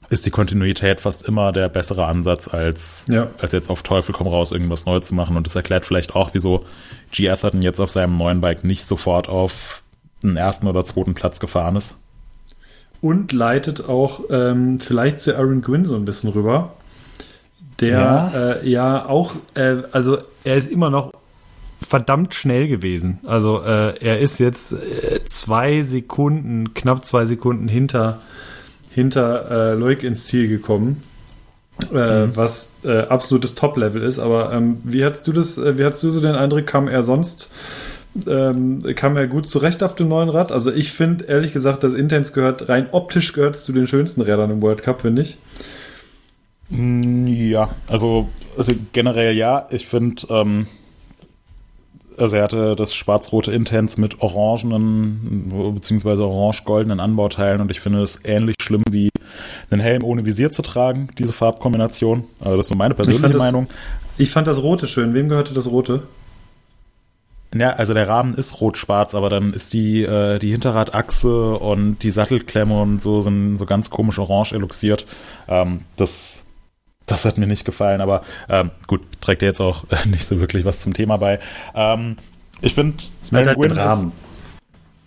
ist die Kontinuität fast immer der bessere Ansatz, als, ja. als jetzt auf Teufel komm raus irgendwas neu zu machen. Und das erklärt vielleicht auch, wieso G. Atherton jetzt auf seinem neuen Bike nicht sofort auf den ersten oder zweiten Platz gefahren ist.
Und leitet auch ähm, vielleicht zu Aaron Gwynn so ein bisschen rüber. Der ja, äh, ja auch, äh, also er ist immer noch verdammt schnell gewesen. Also äh, er ist jetzt äh, zwei Sekunden, knapp zwei Sekunden hinter hinter äh, Loic ins Ziel gekommen. Äh, mhm. was äh, absolutes Top-Level ist. Aber ähm, wie hast du das, äh, wie hast du so den Eindruck, kam er sonst, ähm, kam er gut zurecht auf dem neuen Rad? Also ich finde, ehrlich gesagt, das Intense gehört, rein optisch gehört zu den schönsten Rädern im World Cup, finde ich.
Mm, ja, also, also generell ja. Ich finde, ähm, also er hatte das schwarz-rote Intense mit orangenen bzw. orange-goldenen Anbauteilen und ich finde es ähnlich schlimm wie einen Helm ohne Visier zu tragen, diese Farbkombination. Also das ist nur meine persönliche
ich
Meinung.
Das, ich fand das rote schön. Wem gehörte das rote?
Ja, also der Rahmen ist rot-schwarz, aber dann ist die, äh, die Hinterradachse und die Sattelklemme und so sind so ganz komisch orange eluxiert. Ähm, das, das hat mir nicht gefallen, aber ähm, gut, trägt ja jetzt auch nicht so wirklich was zum Thema bei. Ähm, ich finde,
halt Rahmen.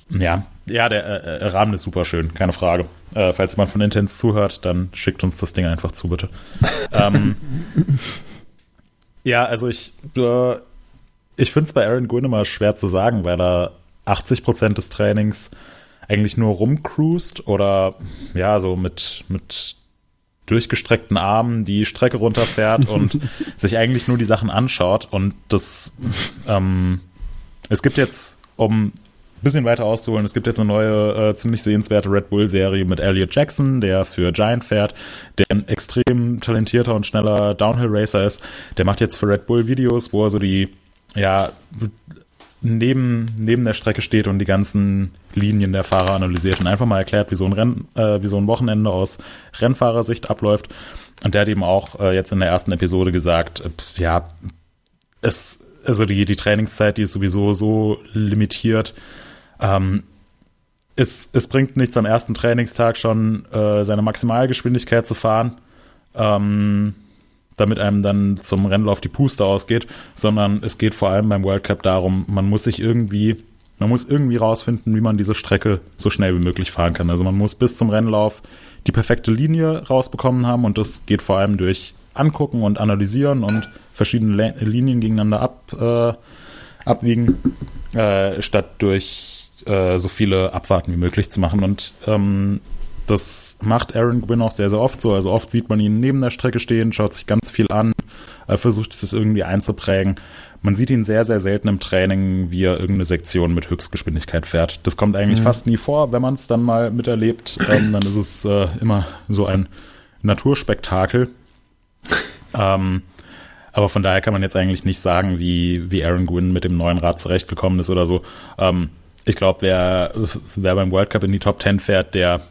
Ist, ja, ja, der äh, äh, Rahmen ist super schön, keine Frage. Äh, falls jemand von Intense zuhört, dann schickt uns das Ding einfach zu, bitte. *laughs* ähm, ja, also ich, äh, ich finde es bei Aaron Gwynn immer schwer zu sagen, weil er 80 Prozent des Trainings eigentlich nur rumcruist oder ja, so mit, mit durchgestreckten Armen die Strecke runterfährt und *laughs* sich eigentlich nur die Sachen anschaut. Und das, ähm, es gibt jetzt, um ein bisschen weiter auszuholen, es gibt jetzt eine neue, äh, ziemlich sehenswerte Red Bull-Serie mit Elliot Jackson, der für Giant fährt, der ein extrem talentierter und schneller Downhill-Racer ist. Der macht jetzt für Red Bull Videos, wo er so die ja, neben, neben der Strecke steht und die ganzen Linien der Fahrer analysiert und einfach mal erklärt, wie so ein, Renn, äh, wie so ein Wochenende aus Rennfahrersicht abläuft. Und der hat eben auch äh, jetzt in der ersten Episode gesagt, äh, ja, es, also die, die Trainingszeit, die ist sowieso so limitiert. Ähm, es, es bringt nichts am ersten Trainingstag schon äh, seine Maximalgeschwindigkeit zu fahren. Ähm, damit einem dann zum Rennlauf die Puste ausgeht, sondern es geht vor allem beim World Cup darum, man muss sich irgendwie, man muss irgendwie rausfinden, wie man diese Strecke so schnell wie möglich fahren kann. Also man muss bis zum Rennlauf die perfekte Linie rausbekommen haben und das geht vor allem durch angucken und analysieren und verschiedene Linien gegeneinander ab, äh, abwiegen, äh, statt durch äh, so viele Abwarten wie möglich zu machen. Und ähm, das macht Aaron Gwynn auch sehr, sehr oft so. Also oft sieht man ihn neben der Strecke stehen, schaut sich ganz viel an, äh, versucht es irgendwie einzuprägen. Man sieht ihn sehr, sehr selten im Training, wie er irgendeine Sektion mit Höchstgeschwindigkeit fährt. Das kommt eigentlich mhm. fast nie vor. Wenn man es dann mal miterlebt, ähm, dann ist es äh, immer so ein Naturspektakel. ähm, aber von daher kann man jetzt eigentlich nicht sagen, wie, wie Aaron Gwynn mit dem neuen Rad zurechtgekommen ist oder so. Ähm, ich glaube, wer, wer beim World Cup in die Top 10 fährt, der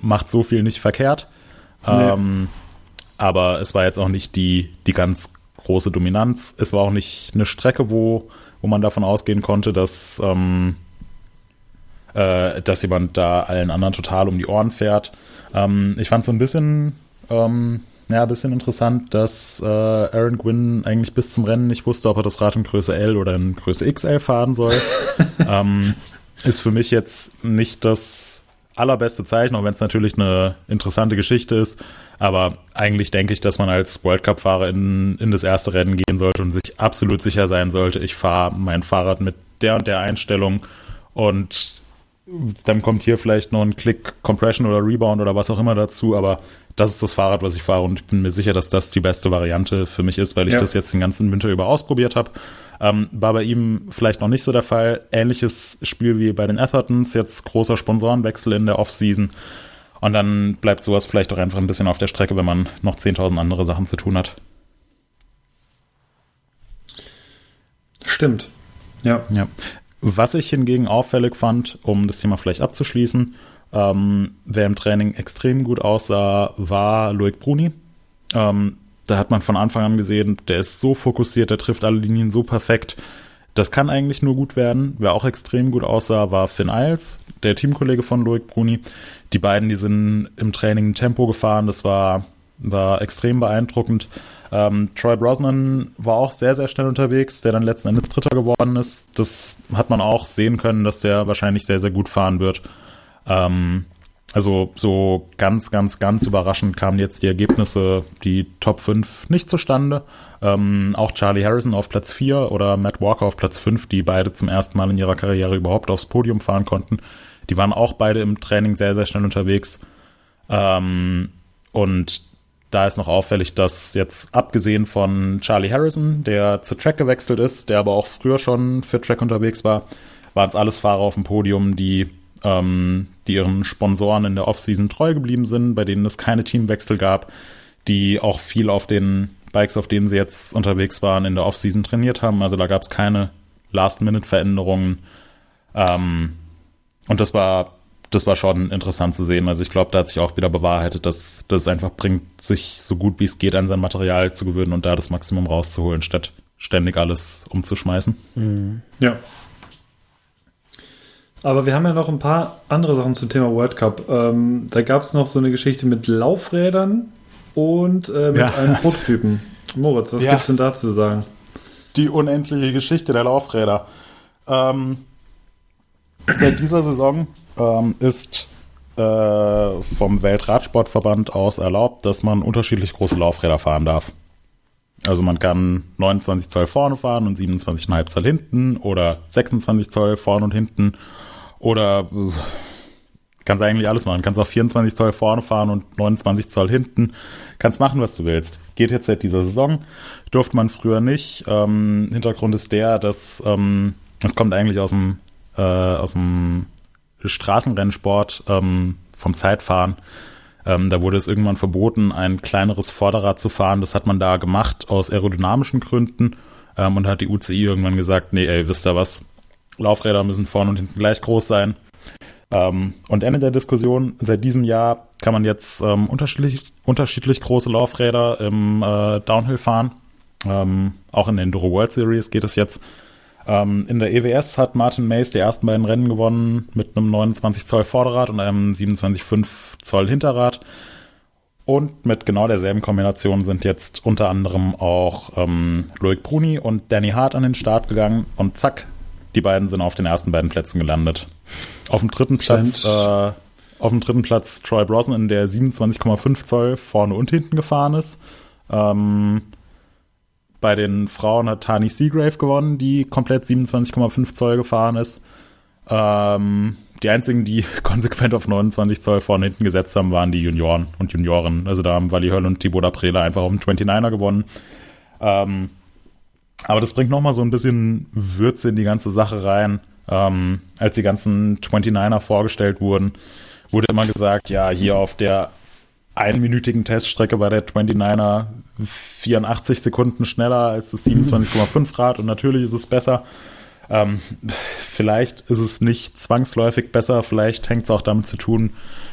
macht so viel nicht verkehrt. Nee. Ähm, aber es war jetzt auch nicht die, die ganz große Dominanz. Es war auch nicht eine Strecke, wo, wo man davon ausgehen konnte, dass, ähm, äh, dass jemand da allen anderen total um die Ohren fährt. Ähm, ich fand es so ein bisschen, ähm, ja, ein bisschen interessant, dass äh, Aaron Gwynn eigentlich bis zum Rennen nicht wusste, ob er das Rad in Größe L oder in Größe XL fahren soll. *laughs* ähm, ist für mich jetzt nicht das allerbeste Zeichen, auch wenn es natürlich eine interessante Geschichte ist. Aber eigentlich denke ich, dass man als World Cup-Fahrer in, in das erste Rennen gehen sollte und sich absolut sicher sein sollte, ich fahre mein Fahrrad mit der und der Einstellung und dann kommt hier vielleicht noch ein Klick Compression oder Rebound oder was auch immer dazu, aber das ist das Fahrrad, was ich fahre und ich bin mir sicher, dass das die beste Variante für mich ist, weil ich ja. das jetzt den ganzen Winter über ausprobiert habe. Ähm, war bei ihm vielleicht noch nicht so der Fall. Ähnliches Spiel wie bei den Athertons, jetzt großer Sponsorenwechsel in der Offseason. Und dann bleibt sowas vielleicht auch einfach ein bisschen auf der Strecke, wenn man noch 10.000 andere Sachen zu tun hat.
Stimmt. Ja.
ja. Was ich hingegen auffällig fand, um das Thema vielleicht abzuschließen, ähm, wer im Training extrem gut aussah, war Loic Bruni. Ähm, da hat man von Anfang an gesehen, der ist so fokussiert, der trifft alle Linien so perfekt. Das kann eigentlich nur gut werden. Wer auch extrem gut aussah, war Finn Isles, der Teamkollege von Loic Bruni. Die beiden, die sind im Training Tempo gefahren. Das war, war extrem beeindruckend. Ähm, Troy Brosnan war auch sehr, sehr schnell unterwegs, der dann letzten Endes Dritter geworden ist. Das hat man auch sehen können, dass der wahrscheinlich sehr, sehr gut fahren wird. Ähm, also so ganz, ganz, ganz überraschend kamen jetzt die Ergebnisse, die Top 5 nicht zustande. Ähm, auch Charlie Harrison auf Platz 4 oder Matt Walker auf Platz 5, die beide zum ersten Mal in ihrer Karriere überhaupt aufs Podium fahren konnten. Die waren auch beide im Training sehr, sehr schnell unterwegs. Ähm, und da ist noch auffällig, dass jetzt abgesehen von Charlie Harrison, der zu Track gewechselt ist, der aber auch früher schon für Track unterwegs war, waren es alles Fahrer auf dem Podium, die, ähm, die ihren Sponsoren in der Offseason treu geblieben sind, bei denen es keine Teamwechsel gab, die auch viel auf den Bikes, auf denen sie jetzt unterwegs waren, in der Offseason trainiert haben. Also da gab es keine Last-Minute-Veränderungen. Ähm, und das war, das war schon interessant zu sehen. Also ich glaube, da hat sich auch wieder bewahrheitet, dass, dass es einfach bringt, sich so gut wie es geht an sein Material zu gewöhnen und da das Maximum rauszuholen, statt ständig alles umzuschmeißen.
Mhm. Ja. Aber wir haben ja noch ein paar andere Sachen zum Thema World Cup. Ähm, da gab es noch so eine Geschichte mit Laufrädern und äh, mit ja. einem Prototypen. Moritz, was ja. es denn dazu zu sagen?
Die unendliche Geschichte der Laufräder. Ähm, seit dieser Saison ähm, ist äh, vom Weltradsportverband aus erlaubt, dass man unterschiedlich große Laufräder fahren darf. Also man kann 29 Zoll vorne fahren und 27,5 Zoll hinten oder 26 Zoll vorne und hinten oder kannst eigentlich alles machen. Kannst auch 24 Zoll vorne fahren und 29 Zoll hinten. Kannst machen, was du willst. Geht jetzt seit dieser Saison. Durfte man früher nicht. Ähm, Hintergrund ist der, dass ähm, es kommt eigentlich aus dem, äh, aus dem Straßenrennsport ähm, vom Zeitfahren. Ähm, da wurde es irgendwann verboten, ein kleineres Vorderrad zu fahren. Das hat man da gemacht aus aerodynamischen Gründen. Ähm, und hat die UCI irgendwann gesagt, nee, ey, wisst ihr was? Laufräder müssen vorne und hinten gleich groß sein. Ähm, und Ende der Diskussion, seit diesem Jahr kann man jetzt ähm, unterschiedlich, unterschiedlich große Laufräder im äh, Downhill fahren. Ähm, auch in der Enduro World Series geht es jetzt. Ähm, in der EWS hat Martin Mays die ersten beiden Rennen gewonnen mit einem 29 Zoll Vorderrad und einem 27,5 Zoll Hinterrad. Und mit genau derselben Kombination sind jetzt unter anderem auch ähm, Loic Bruni und Danny Hart an den Start gegangen und zack, die beiden sind auf den ersten beiden Plätzen gelandet. Auf dem dritten Platz, äh, auf dem dritten Platz Troy Brosnan, der 27,5 Zoll vorne und hinten gefahren ist. Ähm, bei den Frauen hat Tani Seagrave gewonnen, die komplett 27,5 Zoll gefahren ist. Ähm, die einzigen, die *laughs* konsequent auf 29 Zoll vorne hinten gesetzt haben, waren die Junioren und Junioren. Also da haben Wally Höll und Thibaut Aprela einfach auf dem 29er gewonnen. Ähm, aber das bringt nochmal so ein bisschen Würze in die ganze Sache rein. Ähm, als die ganzen 29er vorgestellt wurden, wurde immer gesagt, ja, hier auf der einminütigen Teststrecke bei der 29er 84 Sekunden schneller als das 27,5 Rad und natürlich ist es besser. Ähm, vielleicht ist es nicht zwangsläufig besser, vielleicht hängt es auch damit zu tun,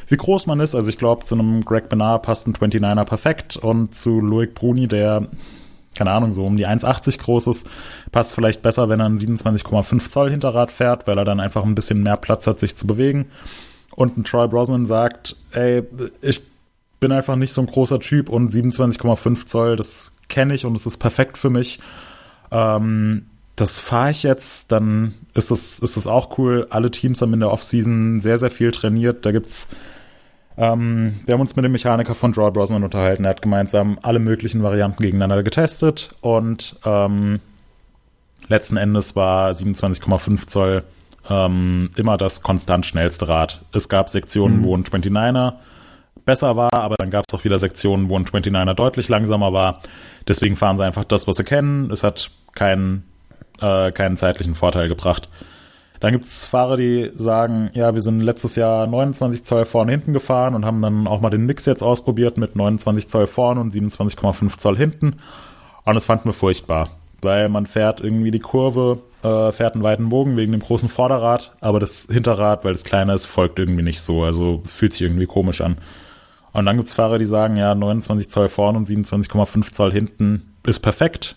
wie groß man ist. Also ich glaube, zu einem Greg Benar passt ein 29er perfekt und zu Loic Bruni, der keine Ahnung, so um die 1,80 groß ist, passt vielleicht besser, wenn er ein 27,5 Zoll Hinterrad fährt, weil er dann einfach ein bisschen mehr Platz hat, sich zu bewegen. Und ein Troy Brosnan sagt, ey, ich bin einfach nicht so ein großer Typ und 27,5 Zoll, das kenne ich und es ist perfekt für mich. Ähm, das fahre ich jetzt, dann ist es ist das auch cool. Alle Teams haben in der Offseason sehr, sehr viel trainiert. Da gibt's ähm, wir haben uns mit dem Mechaniker von Draw Brosnan unterhalten. Er hat gemeinsam alle möglichen Varianten gegeneinander getestet und ähm, letzten Endes war 27,5 Zoll ähm, immer das konstant schnellste Rad. Es gab Sektionen, mhm. wo ein 29er besser war, aber dann gab es auch wieder Sektionen, wo ein 29er deutlich langsamer war. Deswegen fahren sie einfach das, was sie kennen. Es hat keinen, äh, keinen zeitlichen Vorteil gebracht. Dann gibt es Fahrer, die sagen, ja, wir sind letztes Jahr 29 Zoll vorne hinten gefahren und haben dann auch mal den Mix jetzt ausprobiert mit 29 Zoll vorne und 27,5 Zoll hinten. Und das fanden wir furchtbar, weil man fährt irgendwie die Kurve, äh, fährt einen weiten Bogen wegen dem großen Vorderrad, aber das Hinterrad, weil es kleiner ist, folgt irgendwie nicht so. Also fühlt sich irgendwie komisch an. Und dann gibt es Fahrer, die sagen, ja, 29 Zoll vorne und 27,5 Zoll hinten ist perfekt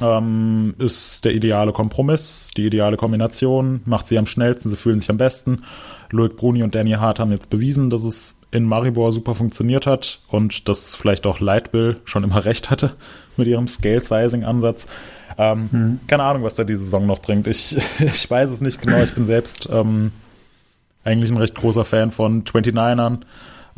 ähm, ist der ideale Kompromiss, die ideale Kombination, macht sie am schnellsten, sie fühlen sich am besten. Loic Bruni und Danny Hart haben jetzt bewiesen, dass es in Maribor super funktioniert hat und dass vielleicht auch Lightbill schon immer *laughs* recht hatte mit ihrem Scale-Sizing-Ansatz. Ähm, hm. Keine Ahnung, was da die Saison noch bringt. Ich, *laughs* ich weiß es nicht genau. Ich bin selbst ähm, eigentlich ein recht großer Fan von 29ern.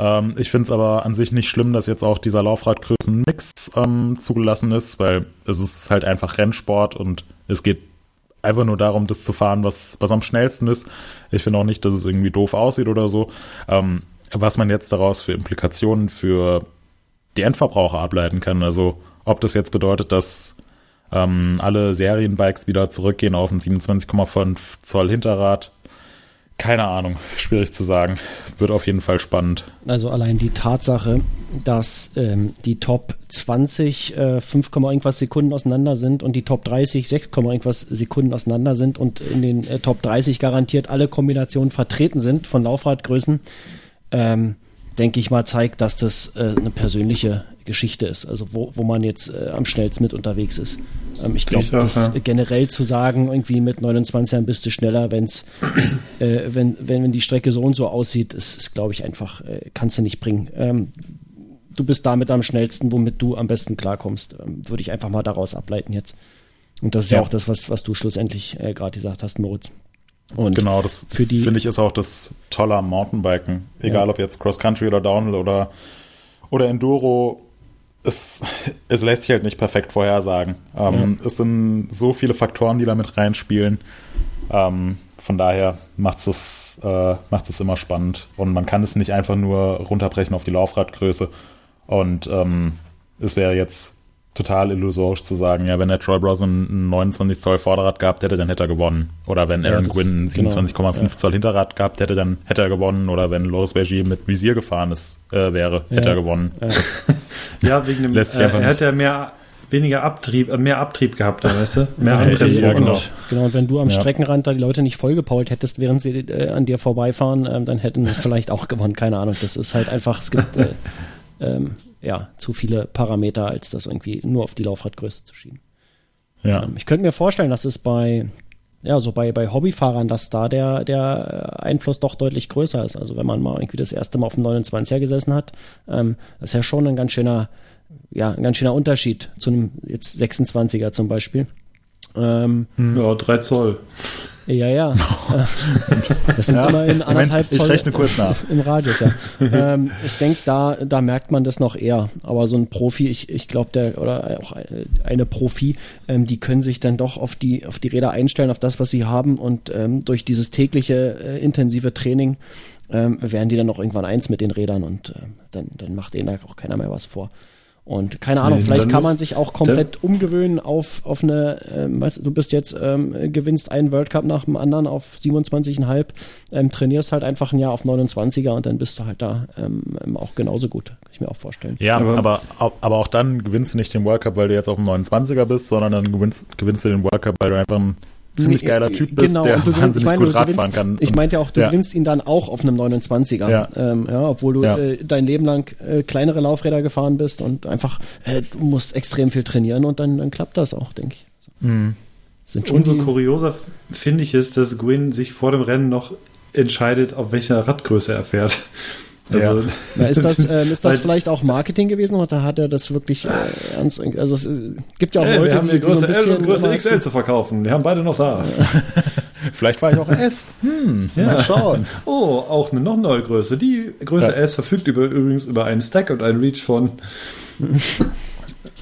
Ähm, ich finde es aber an sich nicht schlimm, dass jetzt auch dieser Laufradgrößen-Mix ähm, zugelassen ist, weil es ist halt einfach Rennsport und es geht einfach nur darum, das zu fahren, was, was am schnellsten ist. Ich finde auch nicht, dass es irgendwie doof aussieht oder so. Ähm, was man jetzt daraus für Implikationen für die Endverbraucher ableiten kann. Also ob das jetzt bedeutet, dass ähm, alle Serienbikes wieder zurückgehen auf ein 27,5 Zoll Hinterrad, keine Ahnung, schwierig zu sagen. Wird auf jeden Fall spannend.
Also allein die Tatsache, dass ähm, die Top 20 äh, 5, irgendwas Sekunden auseinander sind und die Top 30 6, irgendwas Sekunden auseinander sind und in den äh, Top 30 garantiert alle Kombinationen vertreten sind von Laufradgrößen, ähm, denke ich mal, zeigt, dass das äh, eine persönliche Geschichte ist, also wo, wo man jetzt äh, am schnellsten mit unterwegs ist. Ähm, ich glaube, das ja. generell zu sagen, irgendwie mit 29 Jahren bist du schneller, wenn's, äh, wenn, wenn, wenn die Strecke so und so aussieht, ist, ist glaube ich, einfach, äh, kannst du nicht bringen. Ähm, du bist damit am schnellsten, womit du am besten klarkommst, ähm, würde ich einfach mal daraus ableiten jetzt. Und das ist ja, ja auch das, was, was du schlussendlich äh, gerade gesagt hast, Moritz.
Und genau, das finde ich ist auch das Tolle am Mountainbiken. Egal ja. ob jetzt Cross Country oder Downhill oder, oder Enduro, es, es lässt sich halt nicht perfekt vorhersagen. Ähm, ja. Es sind so viele Faktoren, die da mit reinspielen. Ähm, von daher macht es äh, es immer spannend. Und man kann es nicht einfach nur runterbrechen auf die Laufradgröße. Und ähm, es wäre jetzt total illusorisch zu sagen, ja, wenn der Troy Brosnan ein 29 Zoll Vorderrad gehabt hätte, dann hätte er gewonnen. Oder wenn Aaron ja, Gwynn ein 27,5 genau, Zoll Hinterrad gehabt hätte, dann hätte er gewonnen. Oder wenn Loris Bergier mit Visier gefahren ist, äh, wäre, hätte ja. er gewonnen.
Ja, *laughs* wegen dem, lässt sich äh, er hätte ja mehr weniger Abtrieb, äh, mehr Abtrieb gehabt, da, weißt du? *laughs* Mehr Anpressdruck.
Ja, genau. genau, und wenn du am ja. Streckenrand da die Leute nicht vollgepault hättest, während sie äh, an dir vorbeifahren, ähm, dann hätten sie vielleicht auch gewonnen, keine Ahnung. Das ist halt einfach, es gibt äh, *laughs* ähm, ja, zu viele Parameter, als das irgendwie nur auf die Laufradgröße zu schieben. Ja. Ähm, ich könnte mir vorstellen, dass es bei, ja, so bei, bei Hobbyfahrern, dass da der, der Einfluss doch deutlich größer ist. Also wenn man mal irgendwie das erste Mal auf dem 29er gesessen hat, ähm, das ist ja schon ein ganz schöner, ja, ein ganz schöner Unterschied zu einem jetzt 26er zum Beispiel.
Ähm, ja, drei Zoll.
Ja, ja. *laughs* Das sind ja. immerhin anderthalb
Zoll. Ich rechne kurz nach.
Im Radius, ja. ähm, ich denke, da, da merkt man das noch eher. Aber so ein Profi, ich, ich glaube, der, oder auch eine Profi, ähm, die können sich dann doch auf die, auf die Räder einstellen, auf das, was sie haben. Und ähm, durch dieses tägliche äh, intensive Training ähm, werden die dann noch irgendwann eins mit den Rädern und äh, dann, dann macht denen da auch keiner mehr was vor. Und keine Ahnung, nee, vielleicht kann man sich auch komplett umgewöhnen auf, auf eine, ähm, weißt, du bist jetzt, ähm, gewinnst einen World Cup nach dem anderen auf 27,5, ähm, trainierst halt einfach ein Jahr auf 29er und dann bist du halt da ähm, auch genauso gut, kann ich mir auch vorstellen.
Ja, aber, aber, aber auch dann gewinnst du nicht den World Cup, weil du jetzt auf dem 29er bist, sondern dann gewinnst, gewinnst du den World Cup, weil du einfach ein ziemlich geiler Typ bist, genau, der du, wahnsinnig meine, gut Radfahren kann.
Ich meinte ja auch, du ja. gewinnst ihn dann auch auf einem 29er, ja. Ähm, ja obwohl du ja. äh, dein Leben lang äh, kleinere Laufräder gefahren bist und einfach, äh, du musst extrem viel trainieren und dann, dann klappt das auch, denke ich.
Mhm. Umso kurioser finde ich es, dass Gwyn sich vor dem Rennen noch entscheidet, auf welcher Radgröße er fährt.
Also, ja. *laughs* ist das, *laughs* ähm, ist das vielleicht auch Marketing gewesen oder hat er das wirklich äh, ernst? Also es äh, gibt ja auch hey, Leute,
wir haben die, die Größe so L und Größe XL zu verkaufen. Wir haben beide noch da. *laughs*
vielleicht war ich auch S. Hm, ja. mal schauen.
Oh, auch eine noch neue Größe. Die Größe ja. S verfügt über, übrigens über einen Stack und einen Reach von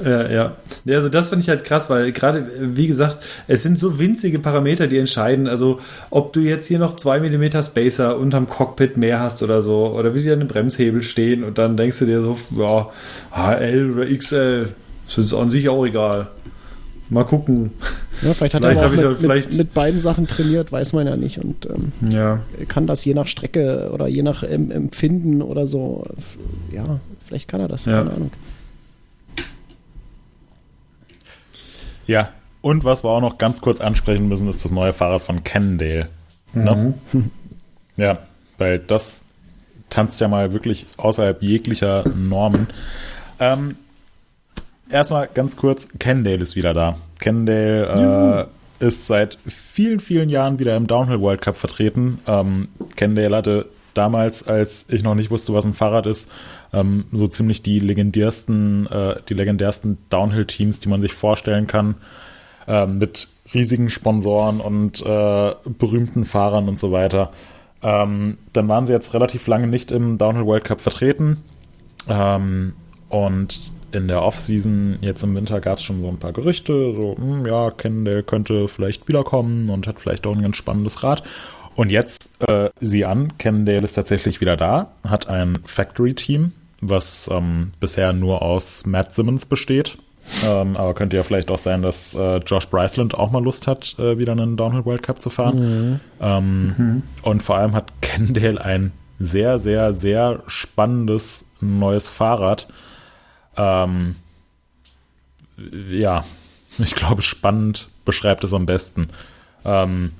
ja, ja. Also das finde ich halt krass, weil gerade, wie gesagt, es sind so winzige Parameter, die entscheiden. Also ob du jetzt hier noch 2 mm Spacer unterm Cockpit mehr hast oder so, oder wie die an einem Bremshebel stehen und dann denkst du dir so, ja, HL oder XL, das ist an sich auch egal. Mal gucken.
Ja, vielleicht hat vielleicht er auch mit, vielleicht mit, mit, beiden Sachen trainiert, weiß man ja nicht. Und ähm,
ja.
kann das je nach Strecke oder je nach Empfinden oder so. Ja, vielleicht kann er das, ja. keine Ahnung.
Ja, und was wir auch noch ganz kurz ansprechen müssen, ist das neue Fahrrad von Cannondale. Ne? Mhm. *laughs* Ja, weil das tanzt ja mal wirklich außerhalb jeglicher Normen. Ähm, erstmal ganz kurz, Cannondale ist wieder da. Cannondale äh, ist seit vielen, vielen Jahren wieder im Downhill World Cup vertreten. Ähm, Cannondale hatte damals, als ich noch nicht wusste, was ein Fahrrad ist, ähm, so ziemlich die legendärsten, äh, die legendärsten Downhill-Teams, die man sich vorstellen kann, äh, mit riesigen Sponsoren und äh, berühmten Fahrern und so weiter. Ähm, dann waren sie jetzt relativ lange nicht im Downhill World Cup vertreten. Ähm, und in der Offseason, jetzt im Winter, gab es schon so ein paar Gerüchte, so, hm, ja, Kendall könnte vielleicht wiederkommen und hat vielleicht auch ein ganz spannendes Rad. Und jetzt äh, sieh an, Cannondale ist tatsächlich wieder da, hat ein Factory-Team, was ähm, bisher nur aus Matt Simmons besteht. Ähm, aber könnte ja vielleicht auch sein, dass äh, Josh Bryceland auch mal Lust hat, äh, wieder einen Downhill World Cup zu fahren. Mhm. Ähm, mhm. Und vor allem hat *laughs* Kendall ein sehr, sehr, sehr spannendes neues Fahrrad. Ähm, ja, *laughs* ich glaube, spannend beschreibt es am besten. Ähm,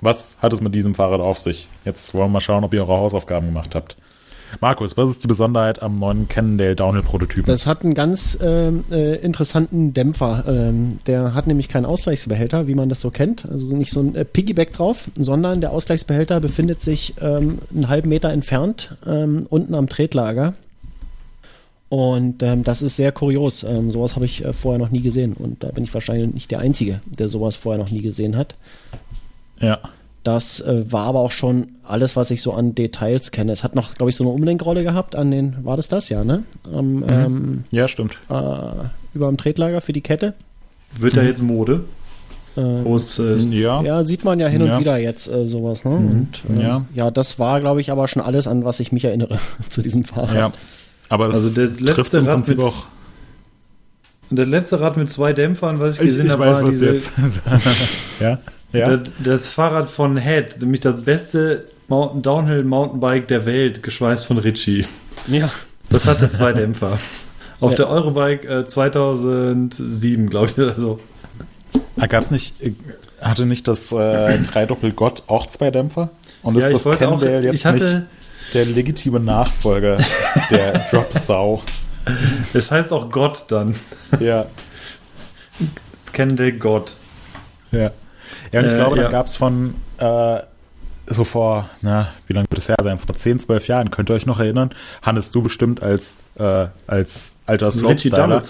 was hat es mit diesem Fahrrad auf sich? Jetzt wollen wir mal schauen, ob ihr eure Hausaufgaben gemacht habt. Markus, was ist die Besonderheit am neuen Cannondale Downhill-Prototypen?
Das hat einen ganz ähm, äh, interessanten Dämpfer. Ähm, der hat nämlich keinen Ausgleichsbehälter, wie man das so kennt. Also nicht so ein äh, Piggyback drauf, sondern der Ausgleichsbehälter befindet sich ähm, einen halben Meter entfernt, ähm, unten am Tretlager. Und ähm, das ist sehr kurios. Ähm, sowas habe ich äh, vorher noch nie gesehen. Und da bin ich wahrscheinlich nicht der Einzige, der sowas vorher noch nie gesehen hat.
Ja.
Das äh, war aber auch schon alles, was ich so an Details kenne. Es hat noch, glaube ich, so eine Umlenkrolle gehabt an den, war das das ja, ne? Am,
mhm. ähm, ja, stimmt.
Äh, über dem Tretlager für die Kette.
Wird da jetzt Mode?
Äh, äh, ja. ja, sieht man ja hin ja. und wieder jetzt äh, sowas. Ne? Mhm. Und, äh, ja. ja, das war, glaube ich, aber schon alles, an was ich mich erinnere *laughs* zu diesem Fahrrad. Ja,
aber das also das letzte Rad mit, auch. Der letzte Rad mit zwei Dämpfern, was ich gesehen habe, war diese. *laughs* ja. Ja. Das, das, Fahrrad von Head, nämlich das beste Mountain Downhill Mountainbike der Welt, geschweißt von Ritchie.
Ja.
Das hatte zwei Dämpfer. *laughs* Auf ja. der Eurobike äh, 2007, glaube ich, oder so.
Ah, Gab es nicht, äh, hatte nicht das äh, Dreidoppel Gott auch zwei Dämpfer? Und ist ja, das Kendall jetzt hatte, nicht der legitime Nachfolger der *laughs* Drop Sau?
Es heißt auch Gott dann.
Ja.
Das Kendall Gott.
Ja. Ja, und ich äh, glaube, ja. da gab es von äh, so vor, na, wie lange wird es her sein? Vor 10, 12 Jahren, könnt ihr euch noch erinnern? Hannes, du bestimmt als, äh, als alter Slopestyler.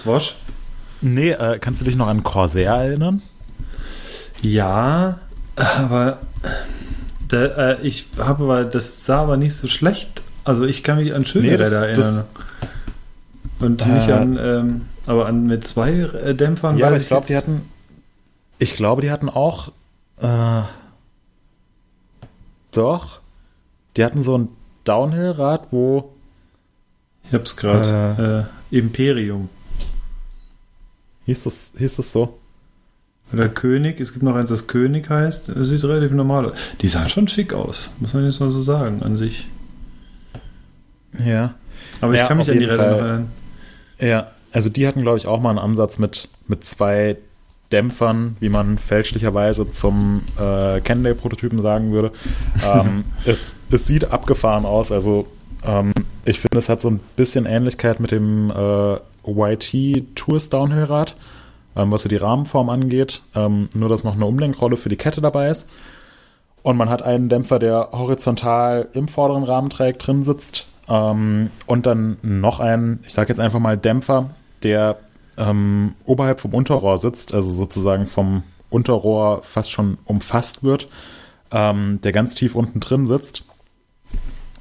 Nee, äh, kannst du dich noch an Corsair erinnern?
Ja, aber der, äh, ich habe aber, das sah aber nicht so schlecht. Also ich kann mich an schöne nee, das, erinnern. Das, und nicht äh, an, ähm, aber an mit zwei äh, Dämpfern.
Ja, aber ich glaube, die hatten, ich glaube, die hatten auch äh, doch. Die hatten so ein Downhill-Rad, wo.
Ich hab's gerade. Äh, äh, Imperium.
Hieß das, hieß das so?
Oder König, es gibt noch eins, das König heißt. Es sieht relativ normal aus. Die sahen schon schick aus, muss man jetzt mal so sagen, an sich.
Ja.
Aber ich ja, kann mich an die Räder noch erinnern.
Ja, also die hatten, glaube ich, auch mal einen Ansatz mit, mit zwei Dämpfern, wie man fälschlicherweise zum äh, Cannondale-Prototypen sagen würde. Ähm, *laughs* es, es sieht abgefahren aus. Also ähm, ich finde, es hat so ein bisschen Ähnlichkeit mit dem äh, YT Tours Downhill-Rad, ähm, was so die Rahmenform angeht. Ähm, nur, dass noch eine Umlenkrolle für die Kette dabei ist. Und man hat einen Dämpfer, der horizontal im vorderen Rahmenträg drin sitzt. Ähm, und dann noch einen, ich sage jetzt einfach mal Dämpfer, der ähm, oberhalb vom Unterrohr sitzt, also sozusagen vom Unterrohr fast schon umfasst wird, ähm, der ganz tief unten drin sitzt.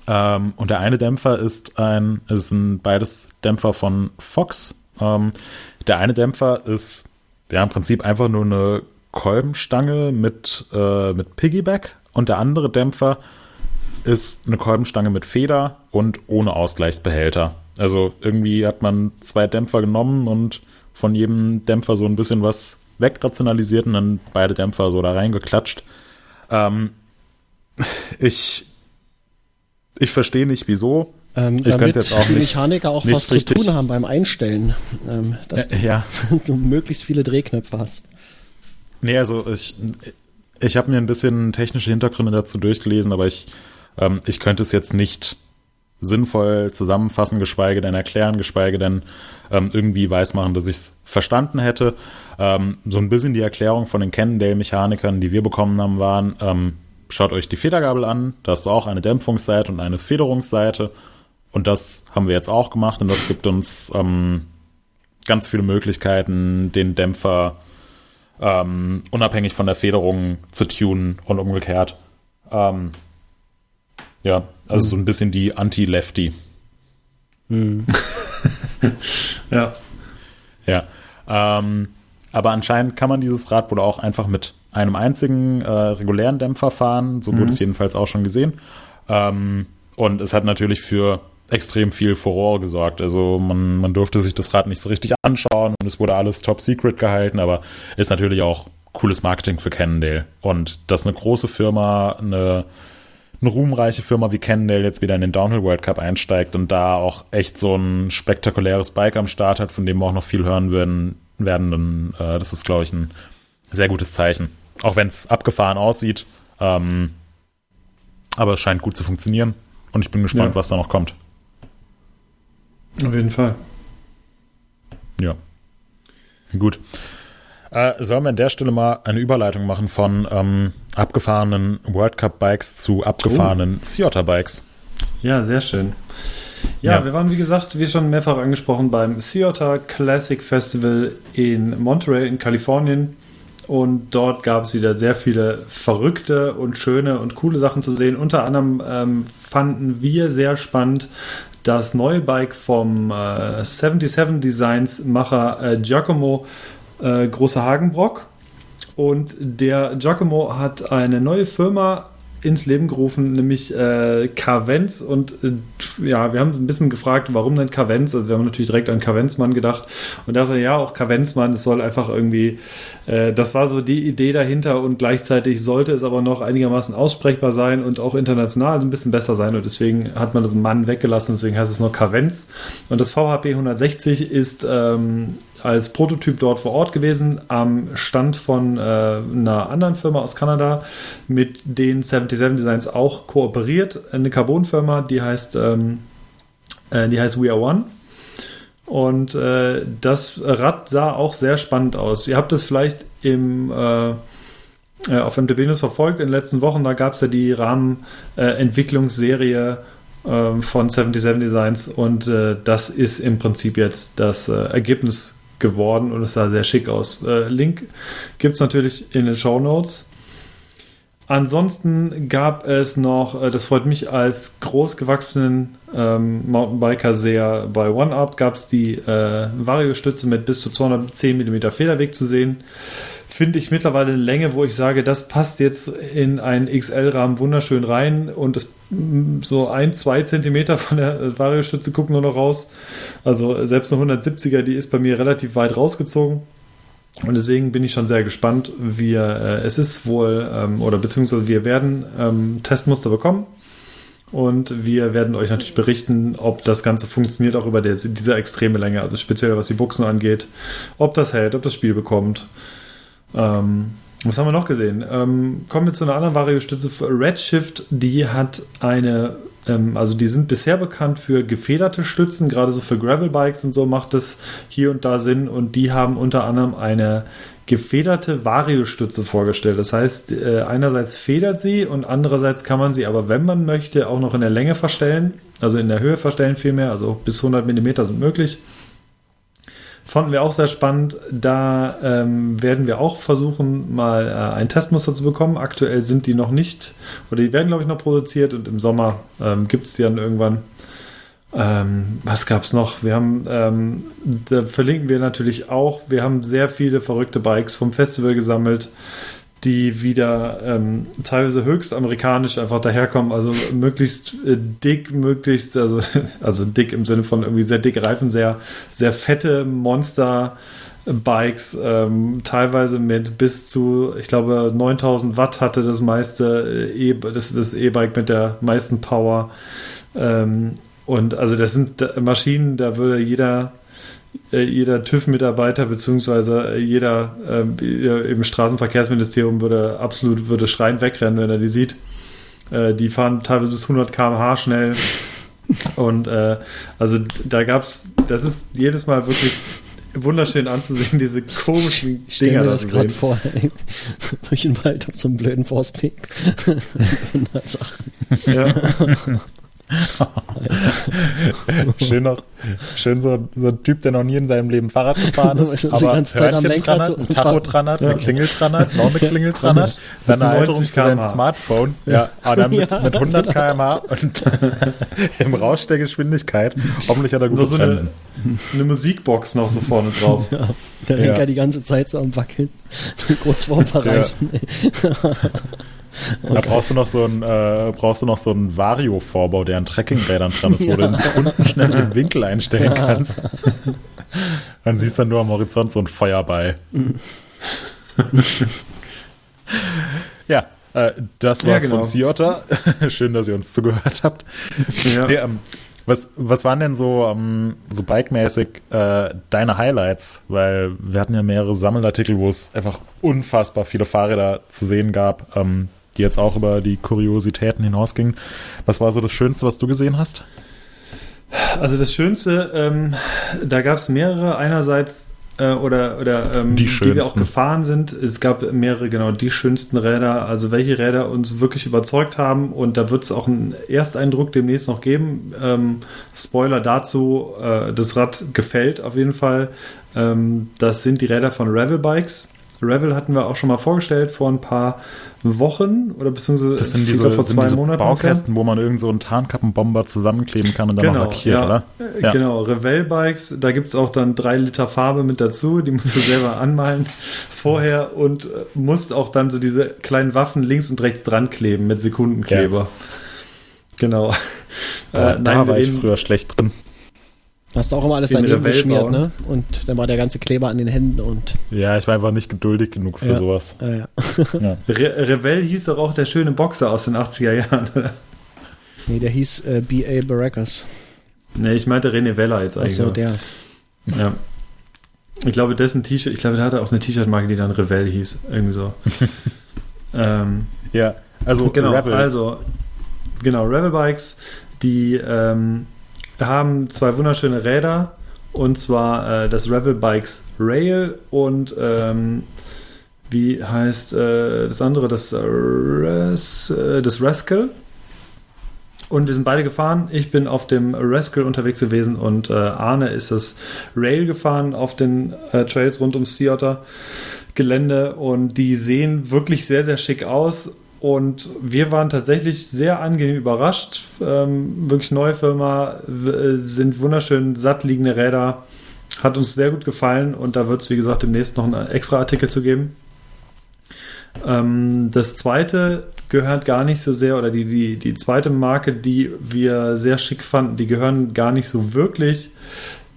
Ähm, und der eine Dämpfer ist ein, es sind beides Dämpfer von Fox. Ähm, der eine Dämpfer ist ja im Prinzip einfach nur eine Kolbenstange mit, äh, mit Piggyback und der andere Dämpfer ist eine Kolbenstange mit Feder und ohne Ausgleichsbehälter. Also irgendwie hat man zwei Dämpfer genommen und von jedem Dämpfer so ein bisschen was wegrationalisiert und dann beide Dämpfer so da reingeklatscht. Ähm, ich ich verstehe nicht, wieso.
Ähm, ich damit jetzt auch die nicht, Mechaniker auch was zu tun haben beim Einstellen, ähm, dass du ja. *laughs* so möglichst viele Drehknöpfe hast.
Nee, also ich, ich habe mir ein bisschen technische Hintergründe dazu durchgelesen, aber ich, ähm, ich könnte es jetzt nicht sinnvoll zusammenfassen, geschweige denn erklären, geschweige denn ähm, irgendwie weismachen, dass ich es verstanden hätte. Ähm, so ein bisschen die Erklärung von den Cannondale-Mechanikern, die wir bekommen haben, waren, ähm, schaut euch die Federgabel an, da ist auch eine Dämpfungsseite und eine Federungsseite. Und das haben wir jetzt auch gemacht und das gibt uns ähm, ganz viele Möglichkeiten, den Dämpfer ähm, unabhängig von der Federung zu tunen und umgekehrt. Ja, also so ein bisschen die Anti-Lefty.
Hm. *laughs* ja.
Ja. Ähm, aber anscheinend kann man dieses Rad wohl auch einfach mit einem einzigen äh, regulären Dämpfer fahren. So wurde mhm. es jedenfalls auch schon gesehen. Ähm, und es hat natürlich für extrem viel Furore gesorgt. Also man, man durfte sich das Rad nicht so richtig anschauen und es wurde alles top secret gehalten, aber ist natürlich auch cooles Marketing für Cannondale. Und dass eine große Firma, eine, eine ruhmreiche Firma wie Cannondale jetzt wieder in den Downhill World Cup einsteigt und da auch echt so ein spektakuläres Bike am Start hat, von dem wir auch noch viel hören würden, werden, dann äh, das ist, glaube ich, ein sehr gutes Zeichen. Auch wenn es abgefahren aussieht. Ähm, aber es scheint gut zu funktionieren und ich bin gespannt, ja. was da noch kommt.
Auf jeden Fall.
Ja. Gut. Äh, sollen wir an der Stelle mal eine Überleitung machen von ähm, abgefahrenen World Cup Bikes zu abgefahrenen oh. Ciotta Bikes?
Ja, sehr schön. Ja, ja, wir waren, wie gesagt, wie schon mehrfach angesprochen, beim Ciotta Classic Festival in Monterey in Kalifornien. Und dort gab es wieder sehr viele verrückte und schöne und coole Sachen zu sehen. Unter anderem ähm, fanden wir sehr spannend das neue Bike vom äh, 77 Designs Macher äh, Giacomo äh, Große Hagenbrock. Und der Giacomo hat eine neue Firma ins Leben gerufen, nämlich äh, Carvenz. Und äh, ja, wir haben ein bisschen gefragt, warum denn Carvenz? Also wir haben natürlich direkt an Carvenzmann gedacht und dachte, ja, auch Carvenzmann, es soll einfach irgendwie, äh, das war so die Idee dahinter und gleichzeitig sollte es aber noch einigermaßen aussprechbar sein und auch international so ein bisschen besser sein. Und deswegen hat man das Mann weggelassen, deswegen heißt es nur Carvenz. Und das VHP 160 ist ähm, als Prototyp dort vor Ort gewesen, am Stand von äh, einer anderen Firma aus Kanada, mit den 77 Designs auch kooperiert. Eine Carbon-Firma, die heißt, ähm, äh, die heißt We Are One. Und äh, das Rad sah auch sehr spannend aus. Ihr habt es vielleicht im äh, äh auf MTB News verfolgt in den letzten Wochen. Da gab es ja die Rahmenentwicklungsserie äh, von 77 Designs und äh, das ist im Prinzip jetzt das äh, Ergebnis geworden und es sah sehr schick aus. Äh, Link gibt es natürlich in den Show Notes. Ansonsten gab es noch, äh, das freut mich als großgewachsenen ähm, Mountainbiker sehr, bei OneUp gab es die äh, Vario-Stütze mit bis zu 210 mm Federweg zu sehen finde ich mittlerweile eine Länge, wo ich sage, das passt jetzt in einen XL-Rahmen wunderschön rein und es, mm, so ein, zwei Zentimeter von der Variostütze gucken nur noch raus. Also selbst eine 170er, die ist bei mir relativ weit rausgezogen. Und deswegen bin ich schon sehr gespannt. Wir, äh, es ist wohl, ähm, oder beziehungsweise wir werden ähm, Testmuster bekommen. Und wir werden euch natürlich berichten, ob das Ganze funktioniert, auch über der, diese extreme Länge, also speziell was die Buchsen angeht, ob das hält, ob das Spiel bekommt. Ähm, was haben wir noch gesehen? Ähm, kommen wir zu einer anderen Variostütze. Redshift, die hat eine, ähm, also die sind bisher bekannt für gefederte Stützen, gerade so für Gravelbikes und so macht es hier und da Sinn. Und die haben unter anderem eine gefederte Variostütze vorgestellt. Das heißt, äh, einerseits federt sie und andererseits kann man sie aber, wenn man möchte, auch noch in der Länge verstellen, also in der Höhe verstellen vielmehr, also bis 100 mm sind möglich. Fanden wir auch sehr spannend. Da ähm, werden wir auch versuchen, mal äh, ein Testmuster zu bekommen. Aktuell sind die noch nicht, oder die werden, glaube ich, noch produziert und im Sommer ähm, gibt es die dann irgendwann. Ähm, was gab es noch? Wir haben, ähm, da verlinken wir natürlich auch. Wir haben sehr viele verrückte Bikes vom Festival gesammelt die wieder ähm, teilweise höchst amerikanisch einfach daherkommen, also möglichst äh, dick, möglichst, also, *laughs* also dick im Sinne von irgendwie sehr dick Reifen, sehr, sehr fette Monster. Bikes, ähm, teilweise mit bis zu, ich glaube, 9000 Watt hatte das meiste äh, e das, das E-Bike mit der meisten Power. Ähm, und also das sind Maschinen, da würde jeder äh, jeder TÜV-Mitarbeiter beziehungsweise äh, jeder äh, im Straßenverkehrsministerium würde absolut würde schreiend wegrennen, wenn er die sieht. Äh, die fahren teilweise bis 100 km/h schnell. *laughs* Und äh, also da gab es, das ist jedes Mal wirklich wunderschön anzusehen, diese komischen
ich Dinger. Ich mir das gerade vor, ey. *laughs* durch den Wald auf so einem blöden Forstweg. *laughs*
ja. *laughs* schön noch, schön so, so ein Typ, der noch nie in seinem Leben Fahrrad gefahren *laughs* ist, aber Hörnchen dran hat, ein Tacho dran hat, eine Klingel dran hat, noch eine Klingel dran hat, dann eine Halterung für sein Smartphone, ja, aber dann *laughs* mit, mit 100 km/h und im Rausch der Geschwindigkeit. Hoffentlich hat er gute
so eine, eine, Musikbox noch so vorne drauf.
Ja, der Lenker ja. die ganze Zeit so am Wackeln, kurz vorm
Okay. Da brauchst du noch so ein, äh, brauchst du noch so einen Vario-Vorbau, der an Trekkingrädern dran ist, wo *laughs* ja. du unten schnell den Winkel einstellen kannst. Dann siehst du dann nur am Horizont so ein Feuerball. *laughs* ja, äh, das war's ja, genau. von Sea Otter. *laughs* Schön, dass ihr uns zugehört habt. Ja. Der, ähm, was, was waren denn so, ähm, so bikemäßig äh, deine Highlights? Weil wir hatten ja mehrere Sammelartikel, wo es einfach unfassbar viele Fahrräder zu sehen gab, ähm, die jetzt auch über die Kuriositäten hinausgingen. Was war so das Schönste, was du gesehen hast?
Also das Schönste, ähm, da gab es mehrere. Einerseits äh, oder, oder ähm, die, die, wir auch gefahren sind. Es gab mehrere, genau, die schönsten Räder, also welche Räder uns wirklich überzeugt haben. Und da wird es auch einen Ersteindruck demnächst noch geben. Ähm, Spoiler dazu, äh, das Rad gefällt auf jeden Fall. Ähm, das sind die Räder von Revel Bikes. Revel hatten wir auch schon mal vorgestellt vor ein paar Wochen oder beziehungsweise
das sind diese, vor zwei Monaten. Baukästen, wo man irgend so einen Tarnkappenbomber zusammenkleben kann und dann genau, lackiert,
ja.
oder?
Ja. Genau, Revell Bikes, da gibt es auch dann drei Liter Farbe mit dazu, die musst du selber *laughs* anmalen vorher und äh, musst auch dann so diese kleinen Waffen links und rechts dran kleben mit Sekundenkleber. Ja. Genau.
Da, äh, da war ich früher schlecht drin.
Hast du auch immer alles daneben geschmiert, ne? Und dann war der ganze Kleber an den Händen und.
Ja, ich war einfach nicht geduldig genug für
ja.
sowas.
Ja, ja. *laughs*
ja. Re Revell hieß doch auch der schöne Boxer aus den 80er Jahren, oder?
Nee, der hieß äh, B.A. Baracus.
Nee, ich meinte René Vella jetzt eigentlich.
Achso, der.
Ja. Ich glaube, dessen T-Shirt, ich glaube, der hatte auch eine T-Shirt-Marke, die dann Revell hieß. Irgendwie so. *laughs*
ähm, ja, also
genau, Revel. also genau, Revel Bikes, die ähm, haben zwei wunderschöne Räder und zwar äh, das Revel Bikes Rail und ähm, wie heißt äh, das andere, das, Res, äh, das Rascal. Und wir sind beide gefahren. Ich bin auf dem Rascal unterwegs gewesen und äh, Arne ist das Rail gefahren auf den äh, Trails rund ums Sea Otter Gelände und die sehen wirklich sehr, sehr schick aus und wir waren tatsächlich sehr angenehm überrascht. Ähm, wirklich neue Firma, sind wunderschön satt liegende Räder. Hat uns sehr gut gefallen und da wird es, wie gesagt, demnächst noch einen extra Artikel zu geben. Ähm, das zweite gehört gar nicht so sehr, oder die, die, die zweite Marke, die wir sehr schick fanden, die gehören gar nicht so wirklich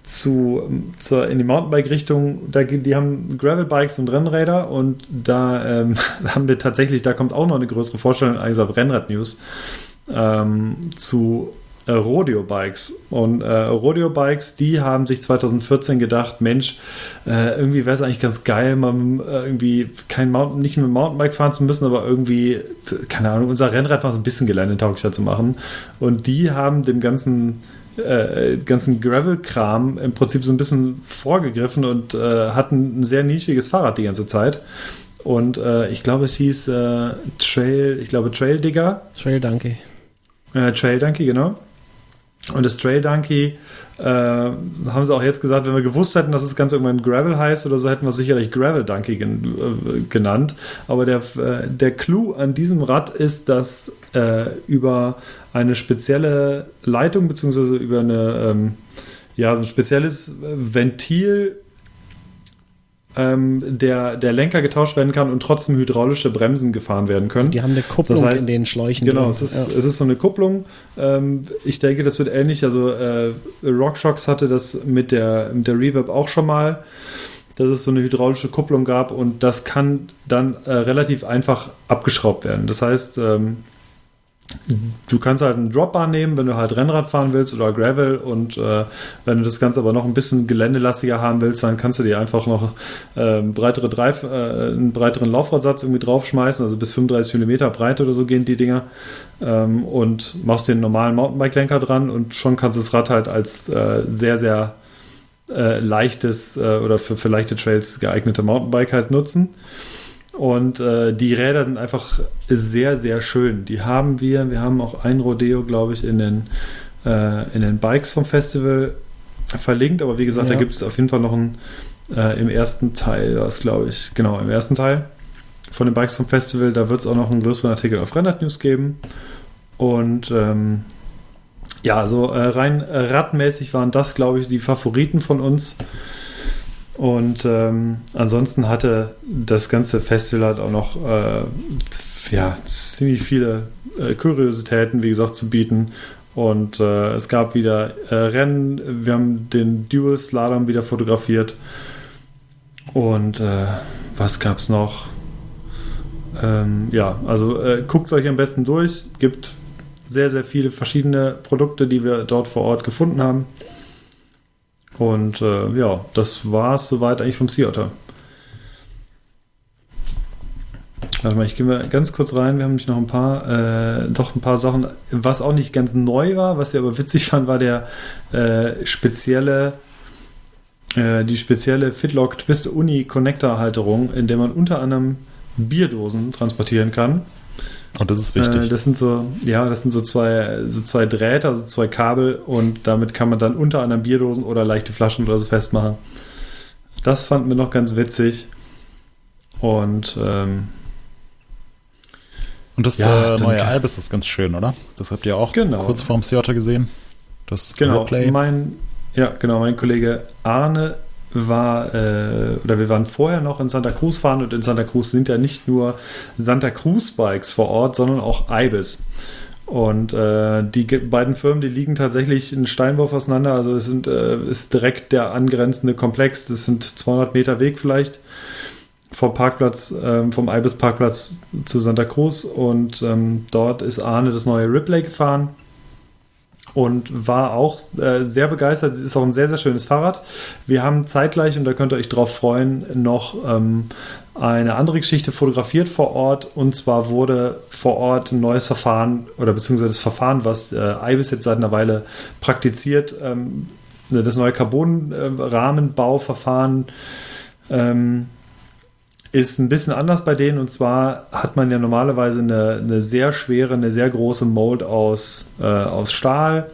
zu, zur, in die Mountainbike-Richtung, die haben Gravel-Bikes und Rennräder und da ähm, *laughs* haben wir tatsächlich, da kommt auch noch eine größere Vorstellung eigentlich auf Rennrad-News ähm, zu äh, Rodeo-Bikes. Und äh, Rodeo-Bikes, die haben sich 2014 gedacht, Mensch, äh, irgendwie wäre es eigentlich ganz geil, mal äh, irgendwie kein Mountain, nicht mit Mountainbike fahren zu müssen, aber irgendwie, keine Ahnung, unser Rennrad mal so ein bisschen geländetauglicher zu machen. Und die haben dem ganzen äh, ganzen Gravel-Kram im Prinzip so ein bisschen vorgegriffen und äh, hatten ein sehr nischiges Fahrrad die ganze Zeit. Und äh, ich glaube, es hieß äh, Trail, ich glaube Trail Digger.
Trail Donkey.
Äh, Trail Donkey, genau. Und das Trail Donkey äh, haben sie auch jetzt gesagt, wenn wir gewusst hätten, dass das Ganze irgendwann Gravel heißt oder so, hätten wir es sicherlich Gravel Donkey gen äh, genannt. Aber der, äh, der Clou an diesem Rad ist, dass äh, über eine spezielle Leitung beziehungsweise über eine ähm, ja so ein spezielles Ventil ähm, der, der Lenker getauscht werden kann und trotzdem hydraulische Bremsen gefahren werden können.
Die haben eine Kupplung das heißt, in den Schläuchen.
Genau, es ist, ja. es ist so eine Kupplung. Ähm, ich denke, das wird ähnlich. Also äh, RockShox hatte das mit der, mit der Reverb auch schon mal, dass es so eine hydraulische Kupplung gab und das kann dann äh, relativ einfach abgeschraubt werden. Das heißt, ähm, Du kannst halt einen Dropbar nehmen, wenn du halt Rennrad fahren willst oder Gravel und äh, wenn du das Ganze aber noch ein bisschen geländelastiger haben willst, dann kannst du dir einfach noch äh, breitere Dreif, äh, einen breiteren Laufradsatz irgendwie draufschmeißen, also bis 35 mm breit oder so gehen die Dinger ähm, und machst den normalen Mountainbike-Lenker dran und schon kannst du das Rad halt als äh, sehr, sehr äh, leichtes äh, oder für, für leichte Trails geeignete Mountainbike halt nutzen. Und äh, die Räder sind einfach sehr, sehr schön. Die haben wir, wir haben auch ein Rodeo, glaube ich, in den, äh, in den Bikes vom Festival verlinkt. Aber wie gesagt, ja. da gibt es auf jeden Fall noch ein äh, im ersten Teil, was glaube ich, genau, im ersten Teil von den Bikes vom Festival. Da wird es auch noch einen größeren Artikel auf Rennrad News geben. Und ähm, ja, also äh, rein radmäßig waren das, glaube ich, die Favoriten von uns. Und ähm, ansonsten hatte das ganze Festival halt auch noch äh, ja, ziemlich viele äh, Kuriositäten, wie gesagt, zu bieten. Und äh, es gab wieder äh, Rennen. Wir haben den Dual Slalom wieder fotografiert. Und äh, was gab es noch? Ähm, ja, also äh, guckt euch am besten durch. Gibt sehr, sehr viele verschiedene Produkte, die wir dort vor Ort gefunden haben. Und äh, ja, das war es soweit eigentlich vom Sea Otter. Warte mal, ich gehe mal ganz kurz rein. Wir haben nämlich noch ein paar, äh, doch ein paar Sachen. Was auch nicht ganz neu war, was wir aber witzig *laughs* fand, war der äh, spezielle, äh, die spezielle Fitlock Twist Uni Connector Halterung, in der man unter anderem Bierdosen transportieren kann.
Und das ist wichtig.
Äh, das sind so, ja, das sind so zwei, so zwei Drähte, also zwei Kabel und damit kann man dann unter anderem Bierdosen oder leichte Flaschen oder so festmachen. Das fanden wir noch ganz witzig. Und ähm,
und das ja, äh, neue Albis ist ganz schön, oder? Das habt ihr auch genau. kurz vorm Theater gesehen. Das
genau. Replay. Mein, ja, genau. Mein Kollege Arne war, äh, oder wir waren vorher noch in Santa Cruz fahren und in Santa Cruz sind ja nicht nur Santa Cruz Bikes vor Ort, sondern auch Ibis. Und äh, die beiden Firmen, die liegen tatsächlich einen Steinwurf auseinander. Also es sind, äh, ist direkt der angrenzende Komplex. Das sind 200 Meter Weg vielleicht vom Parkplatz, ähm, vom Ibis Parkplatz zu Santa Cruz und ähm, dort ist Arne das neue Ripley gefahren und war auch äh, sehr begeistert. Ist auch ein sehr, sehr schönes Fahrrad. Wir haben zeitgleich, und da könnt ihr euch drauf freuen, noch ähm, eine andere Geschichte fotografiert vor Ort. Und zwar wurde vor Ort ein neues Verfahren oder beziehungsweise das Verfahren, was äh, Ibis jetzt seit einer Weile praktiziert, ähm, das neue Carbon-Rahmenbauverfahren. Ähm, ist ein bisschen anders bei denen. Und zwar hat man ja normalerweise eine, eine sehr schwere, eine sehr große Mold aus, äh, aus Stahl.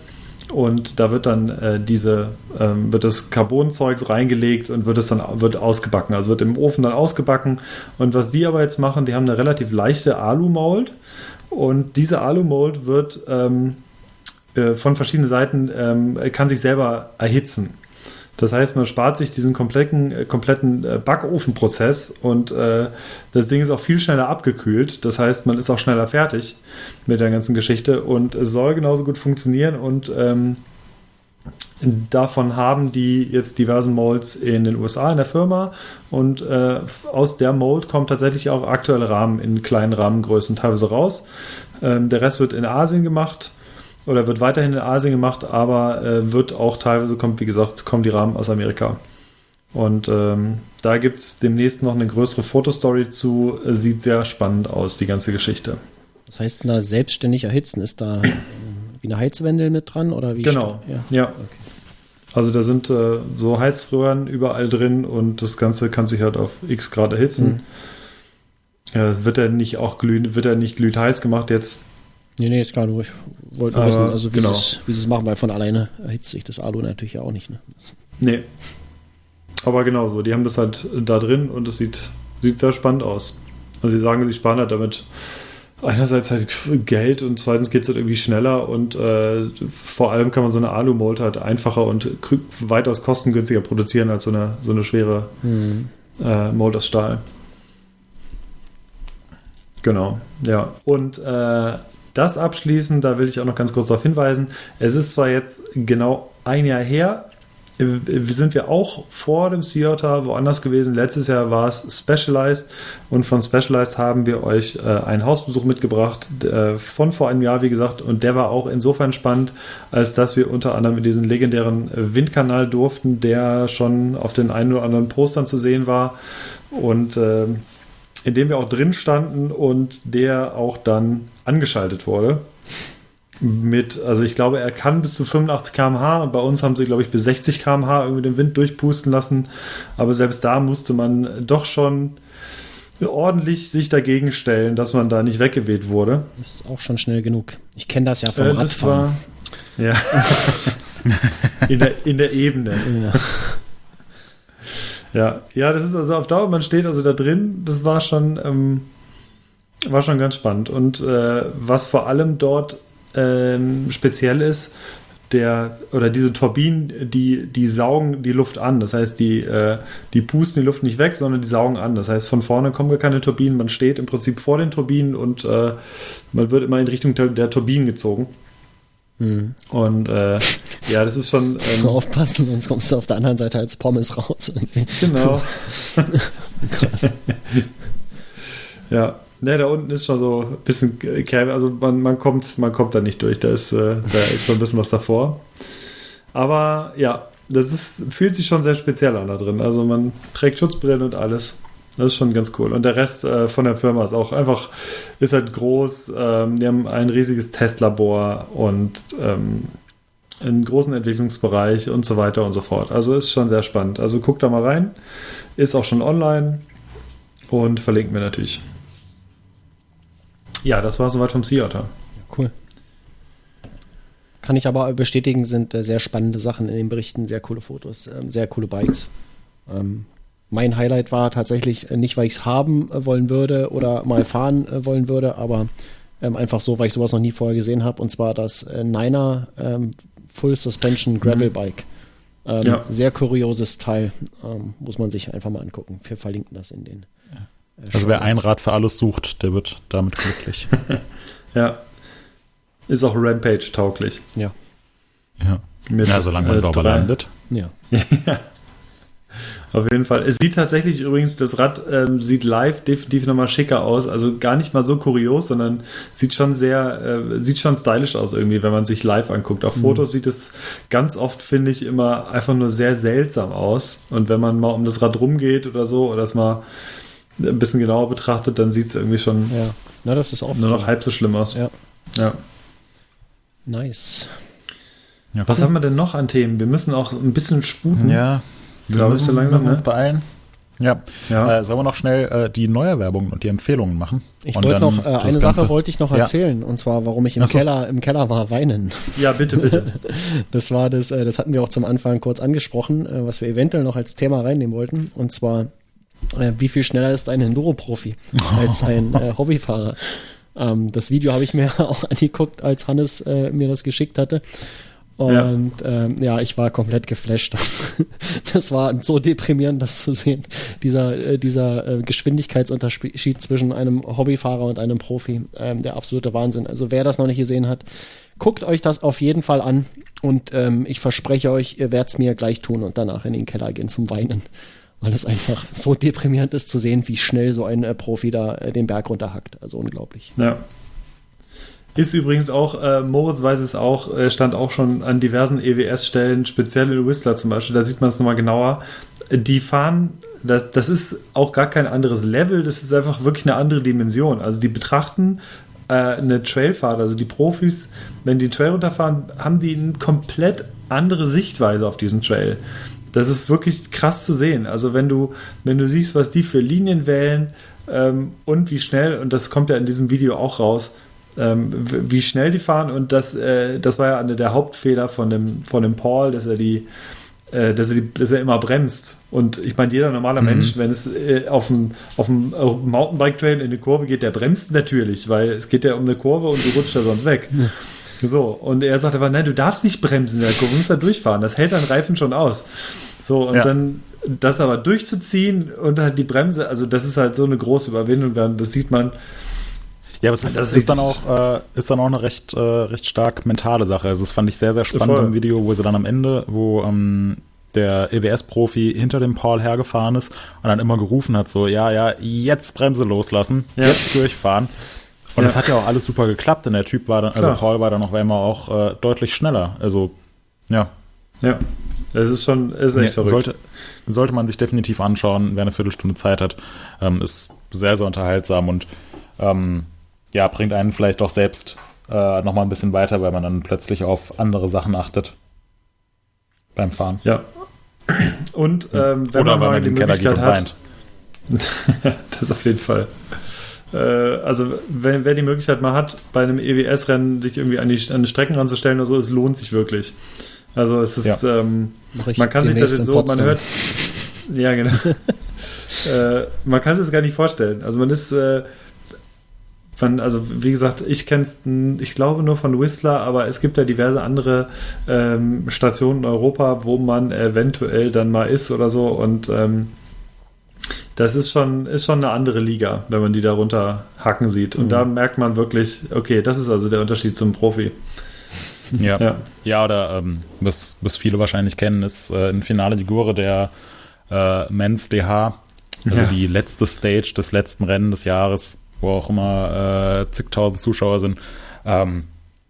Und da wird dann äh, diese ähm, wird das Carbonzeugs reingelegt und wird es dann wird ausgebacken, also wird im Ofen dann ausgebacken. Und was die aber jetzt machen, die haben eine relativ leichte Alu-Mold. Und diese Alu-Mold wird ähm, äh, von verschiedenen Seiten ähm, kann sich selber erhitzen das heißt, man spart sich diesen kompletten, äh, kompletten äh, Backofenprozess und äh, das Ding ist auch viel schneller abgekühlt. Das heißt, man ist auch schneller fertig mit der ganzen Geschichte und es soll genauso gut funktionieren und ähm, davon haben die jetzt diversen Molds in den USA in der Firma und äh, aus der Mold kommt tatsächlich auch aktuelle Rahmen in kleinen Rahmengrößen teilweise raus. Ähm, der Rest wird in Asien gemacht oder wird weiterhin in Asien gemacht, aber äh, wird auch teilweise, kommt wie gesagt, kommen die Rahmen aus Amerika. Und ähm, da gibt es demnächst noch eine größere Fotostory zu. Sieht sehr spannend aus, die ganze Geschichte.
Das heißt, da selbstständig erhitzen, ist da wie eine Heizwendel mit dran oder wie?
Genau, ja. ja. Okay. Also da sind äh, so Heizröhren überall drin und das Ganze kann sich halt auf x Grad erhitzen. Mhm. Ja, wird er nicht auch glühend, wird er nicht glühend heiß gemacht jetzt
Nee, nee, ist klar, nur ich wollte nur wissen, also wie, genau. sie es machen, weil von alleine erhitzt sich das Alu natürlich auch nicht. Ne?
Nee. Aber genau so, die haben das halt da drin und es sieht, sieht sehr spannend aus. Also sie sagen, sie sparen halt damit einerseits halt Geld und zweitens geht es halt irgendwie schneller und äh, vor allem kann man so eine Alu-Mold halt einfacher und weitaus kostengünstiger produzieren als so eine, so eine schwere mhm. äh, Mold aus Stahl. Genau, ja. Und äh, das abschließen, da will ich auch noch ganz kurz darauf hinweisen. Es ist zwar jetzt genau ein Jahr her, sind wir auch vor dem Theater woanders gewesen. Letztes Jahr war es Specialized. Und von Specialized haben wir euch äh, einen Hausbesuch mitgebracht äh, von vor einem Jahr, wie gesagt, und der war auch insofern spannend, als dass wir unter anderem in diesen legendären Windkanal durften, der schon auf den einen oder anderen Postern zu sehen war. Und äh, in dem wir auch drin standen und der auch dann angeschaltet wurde. Mit, also ich glaube, er kann bis zu 85 km/h und bei uns haben sie, glaube ich, bis 60 km/h irgendwie den Wind durchpusten lassen. Aber selbst da musste man doch schon ordentlich sich dagegen stellen, dass man da nicht weggeweht wurde.
Das ist auch schon schnell genug. Ich kenne das ja vom äh, Radfahren.
War, ja. *laughs* in, der, in der Ebene. Ja. Ja, ja, das ist also auf Dauer, man steht also da drin, das war schon, ähm, war schon ganz spannend. Und äh, was vor allem dort ähm, speziell ist, der oder diese Turbinen, die, die saugen die Luft an. Das heißt, die, äh, die pusten die Luft nicht weg, sondern die saugen an. Das heißt, von vorne kommen gar keine Turbinen. Man steht im Prinzip vor den Turbinen und äh, man wird immer in Richtung der, Turbinen gezogen. Mhm. Und äh, ja, das ist schon. *laughs*
Ähm, so aufpassen, sonst kommst du auf der anderen Seite als Pommes raus.
Genau. *laughs* Krass. ja, Ne, da unten ist schon so ein bisschen Kerbe, also man, man, kommt, man kommt da nicht durch, da ist, äh, da ist schon ein bisschen was davor. Aber ja, das ist, fühlt sich schon sehr speziell an da drin. Also man trägt Schutzbrillen und alles. Das ist schon ganz cool. Und der Rest äh, von der Firma ist auch einfach, ist halt groß. Ähm, die haben ein riesiges Testlabor und ähm, einen großen Entwicklungsbereich und so weiter und so fort. Also ist schon sehr spannend. Also guckt da mal rein. Ist auch schon online und verlinken wir natürlich. Ja, das war soweit vom Theater.
Cool. Kann ich aber bestätigen, sind äh, sehr spannende Sachen in den Berichten, sehr coole Fotos, äh, sehr coole Bikes. Ähm, mein Highlight war tatsächlich äh, nicht, weil ich es haben äh, wollen würde oder mal fahren wollen würde, aber ähm, einfach so, weil ich sowas noch nie vorher gesehen habe, und zwar das Niner ähm, Full Suspension Gravel mhm. Bike. Ähm, ja. Sehr kurioses Teil, ähm, muss man sich einfach mal angucken. Wir verlinken das in den
also wer ein Rad für alles sucht, der wird damit glücklich. *laughs*
ja. Ist auch Rampage tauglich.
Ja.
Ja. Mit, ja, solange man äh, sauber drei. landet.
Ja.
ja. *laughs* Auf jeden Fall. Es sieht tatsächlich übrigens, das Rad ähm, sieht live definitiv nochmal schicker aus. Also gar nicht mal so kurios, sondern sieht schon sehr, äh, sieht schon stylisch aus irgendwie, wenn man sich live anguckt. Auf mhm. Fotos sieht es ganz oft, finde ich, immer einfach nur sehr seltsam aus. Und wenn man mal um das Rad rumgeht oder so, oder das mal ein bisschen genauer betrachtet, dann sieht es irgendwie schon
ja. Na, das ist auch
nur noch so. halb so schlimm aus.
Ja.
ja.
Nice.
Ja, Was haben wir denn noch an Themen? Wir müssen auch ein bisschen sputen.
Ja,
wir glaube, müssen, langsam, müssen
ne? uns beeilen. Ja, ja. Äh, sollen wir noch schnell äh, die Neuerwerbung und die Empfehlungen machen?
Ich wollte noch, äh, eine Sache wollte ich noch erzählen, ja. und zwar, warum ich im so. Keller, im Keller war weinen.
Ja, bitte, bitte. *laughs*
das war das, äh, das hatten wir auch zum Anfang kurz angesprochen, äh, was wir eventuell noch als Thema reinnehmen wollten, und zwar äh, wie viel schneller ist ein Enduro-Profi als ein äh, *laughs* Hobbyfahrer. Ähm, das Video habe ich mir *laughs* auch angeguckt, als Hannes äh, mir das geschickt hatte. Und ja. Ähm, ja, ich war komplett geflasht. *laughs* das war so deprimierend, das zu sehen. Dieser, äh, dieser äh, Geschwindigkeitsunterschied zwischen einem Hobbyfahrer und einem Profi. Ähm, der absolute Wahnsinn. Also wer das noch nicht gesehen hat, guckt euch das auf jeden Fall an. Und ähm, ich verspreche euch, ihr werdet es mir gleich tun und danach in den Keller gehen zum Weinen weil es einfach so deprimierend ist zu sehen, wie schnell so ein äh, Profi da äh, den Berg runterhackt. Also unglaublich.
Ja. Ist übrigens auch, äh, Moritz weiß es auch, äh, stand auch schon an diversen EWS-Stellen, speziell in Whistler zum Beispiel, da sieht man es nochmal genauer. Die fahren, das, das ist auch gar kein anderes Level, das ist einfach wirklich eine andere Dimension. Also die betrachten äh, eine Trailfahrt, also die Profis, wenn die Trail runterfahren, haben die eine komplett andere Sichtweise auf diesen Trail. Das ist wirklich krass zu sehen. Also wenn du, wenn du siehst, was die für Linien wählen ähm, und wie schnell, und das kommt ja in diesem Video auch raus, ähm, wie schnell die fahren und das, äh, das war ja einer der Hauptfehler von dem, von dem Paul, dass er die, äh, dass, er die dass er immer bremst. Und ich meine, jeder normale mhm. Mensch, wenn es äh, auf dem, auf dem Mountainbike-Trail in eine Kurve geht, der bremst natürlich, weil es geht ja um eine Kurve und du rutscht da sonst weg. Ja. So, und er sagt aber, nein, du darfst nicht bremsen du musst da durchfahren. Das hält dein Reifen schon aus. So, und ja. dann das aber durchzuziehen und halt die Bremse, also das ist halt so eine große Überwindung dann, das sieht man.
Ja, aber es ist, das ist dann auch, äh, ist dann auch eine recht, äh, recht stark mentale Sache. Also das fand ich sehr, sehr spannend Voll. im Video, wo sie dann am Ende, wo ähm, der EWS-Profi hinter dem Paul hergefahren ist und dann immer gerufen hat, so, ja, ja, jetzt Bremse loslassen, ja. jetzt durchfahren. Und es ja. hat ja auch alles super geklappt, denn der Typ war dann, also Klar. Paul war dann auf einmal auch äh, deutlich schneller. Also, ja.
Ja. Es ist schon, ist echt nee, verrückt.
Sollte, sollte man sich definitiv anschauen, wer eine Viertelstunde Zeit hat. Ähm, ist sehr, sehr unterhaltsam und ähm, ja, bringt einen vielleicht auch selbst äh, nochmal ein bisschen weiter, weil man dann plötzlich auf andere Sachen achtet beim Fahren.
Ja. Und ähm, wenn
Oder
man
mal die Möglichkeit hat, *laughs*
das auf jeden Fall. Äh, also wenn, wer die Möglichkeit mal hat, bei einem EWS-Rennen sich irgendwie an die, an die Strecken ranzustellen oder so, es lohnt sich wirklich. Also es ist, ja. ähm, man kann sich das jetzt so, man hört, ja genau, *laughs* äh, man kann es gar nicht vorstellen. Also man ist, äh, man, also wie gesagt, ich kenne es, ich glaube nur von Whistler, aber es gibt ja diverse andere ähm, Stationen in Europa, wo man eventuell dann mal ist oder so und ähm, das ist schon, ist schon eine andere Liga, wenn man die darunter hacken sieht. Und mhm. da merkt man wirklich, okay, das ist also der Unterschied zum Profi.
Ja, ja. ja oder ähm, was, was viele wahrscheinlich kennen, ist äh, ein Finale die Gure der äh, Men's DH, also ja. die letzte Stage des letzten Rennen des Jahres, wo auch immer äh, zigtausend Zuschauer sind. Ähm,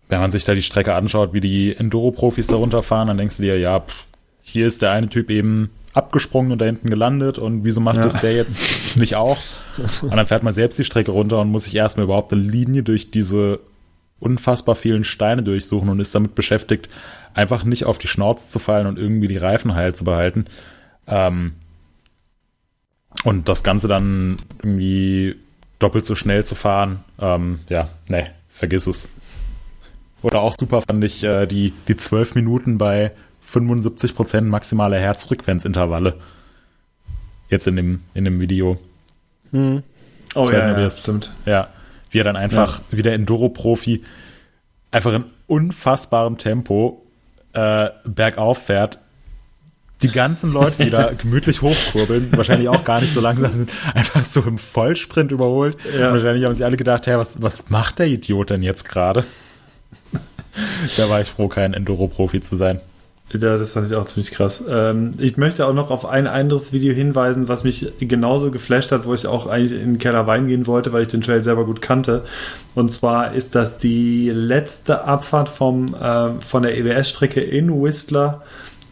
wenn man sich da die Strecke anschaut, wie die Enduro-Profis da runterfahren, dann denkst du dir, ja, pff, hier ist der eine Typ eben abgesprungen und da hinten gelandet und wieso macht ja. das der jetzt *laughs* nicht auch? Und dann fährt man selbst die Strecke runter und muss sich erstmal überhaupt eine Linie durch diese unfassbar vielen Steine durchsuchen und ist damit beschäftigt, einfach nicht auf die Schnauze zu fallen und irgendwie die Reifen heil zu behalten. Ähm, und das Ganze dann irgendwie doppelt so schnell zu fahren, ähm, ja, nee, vergiss es. Oder auch super fand ich äh, die, die zwölf Minuten bei 75% maximale Herzfrequenzintervalle. Jetzt in dem, in dem Video.
Hm. Oh ich ja, nicht, ja, stimmt.
Ja, wie er dann einfach, ja. wie der Enduro-Profi, einfach in unfassbarem Tempo äh, bergauf fährt. Die ganzen Leute, die da *laughs* gemütlich hochkurbeln, wahrscheinlich auch gar nicht so langsam sind, einfach so im Vollsprint überholt. Ja. wahrscheinlich haben sie alle gedacht, hey, was, was macht der Idiot denn jetzt gerade? da war ich froh, kein Enduro-Profi zu sein.
Ja, das fand ich auch ziemlich krass. Ähm, ich möchte auch noch auf ein anderes Video hinweisen, was mich genauso geflasht hat, wo ich auch eigentlich in den Keller Wein gehen wollte, weil ich den Trail selber gut kannte. Und zwar ist das die letzte Abfahrt vom, äh, von der EWS-Strecke in Whistler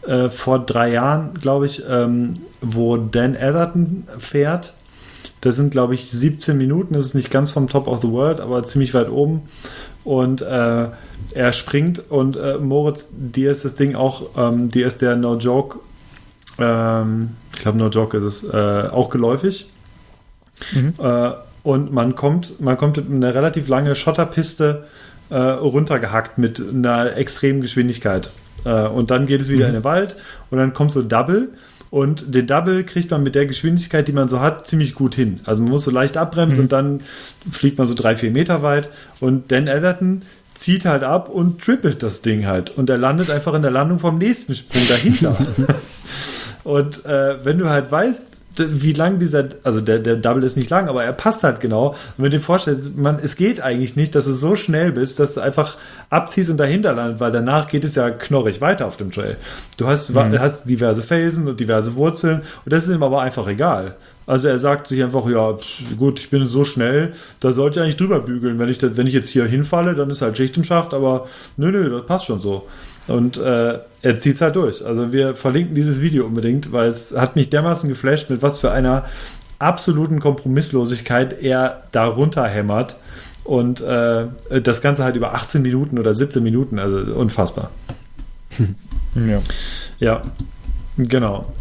äh, vor drei Jahren, glaube ich, ähm, wo Dan Atherton fährt. Das sind, glaube ich, 17 Minuten. Das ist nicht ganz vom Top of the World, aber ziemlich weit oben. Und äh, er springt und äh, Moritz, dir ist das Ding auch, ähm, dir ist der No Joke, ähm, ich glaube No Joke ist es, äh, auch geläufig. Mhm. Äh, und man kommt, man kommt in eine relativ lange Schotterpiste äh, runtergehackt mit einer extremen Geschwindigkeit. Äh, und dann geht es wieder mhm. in den Wald und dann kommt so Double. Und den Double kriegt man mit der Geschwindigkeit, die man so hat, ziemlich gut hin. Also man muss so leicht abbremsen mhm. und dann fliegt man so drei, vier Meter weit. Und Dan Everton zieht halt ab und trippelt das Ding halt. Und er landet einfach in der Landung vom nächsten Sprung dahinter. *laughs* und äh, wenn du halt weißt, wie lang dieser, also der, der Double ist nicht lang, aber er passt halt genau. Und wenn du dir vorstellst, man, es geht eigentlich nicht, dass du so schnell bist, dass du einfach abziehst und dahinter landet, weil danach geht es ja knorrig weiter auf dem Trail. Du hast, mhm. hast diverse Felsen und diverse Wurzeln und das ist ihm aber einfach egal. Also er sagt sich einfach, ja, gut, ich bin so schnell, da sollte ich eigentlich drüber bügeln. Wenn ich, wenn ich jetzt hier hinfalle, dann ist halt Schicht im Schacht, aber nö, nö, das passt schon so. Und äh, er zieht es halt durch. Also wir verlinken dieses Video unbedingt, weil es hat mich dermaßen geflasht, mit was für einer absoluten Kompromisslosigkeit er da runterhämmert. Und äh, das Ganze halt über 18 Minuten oder 17 Minuten, also unfassbar.
Ja.
Ja, genau.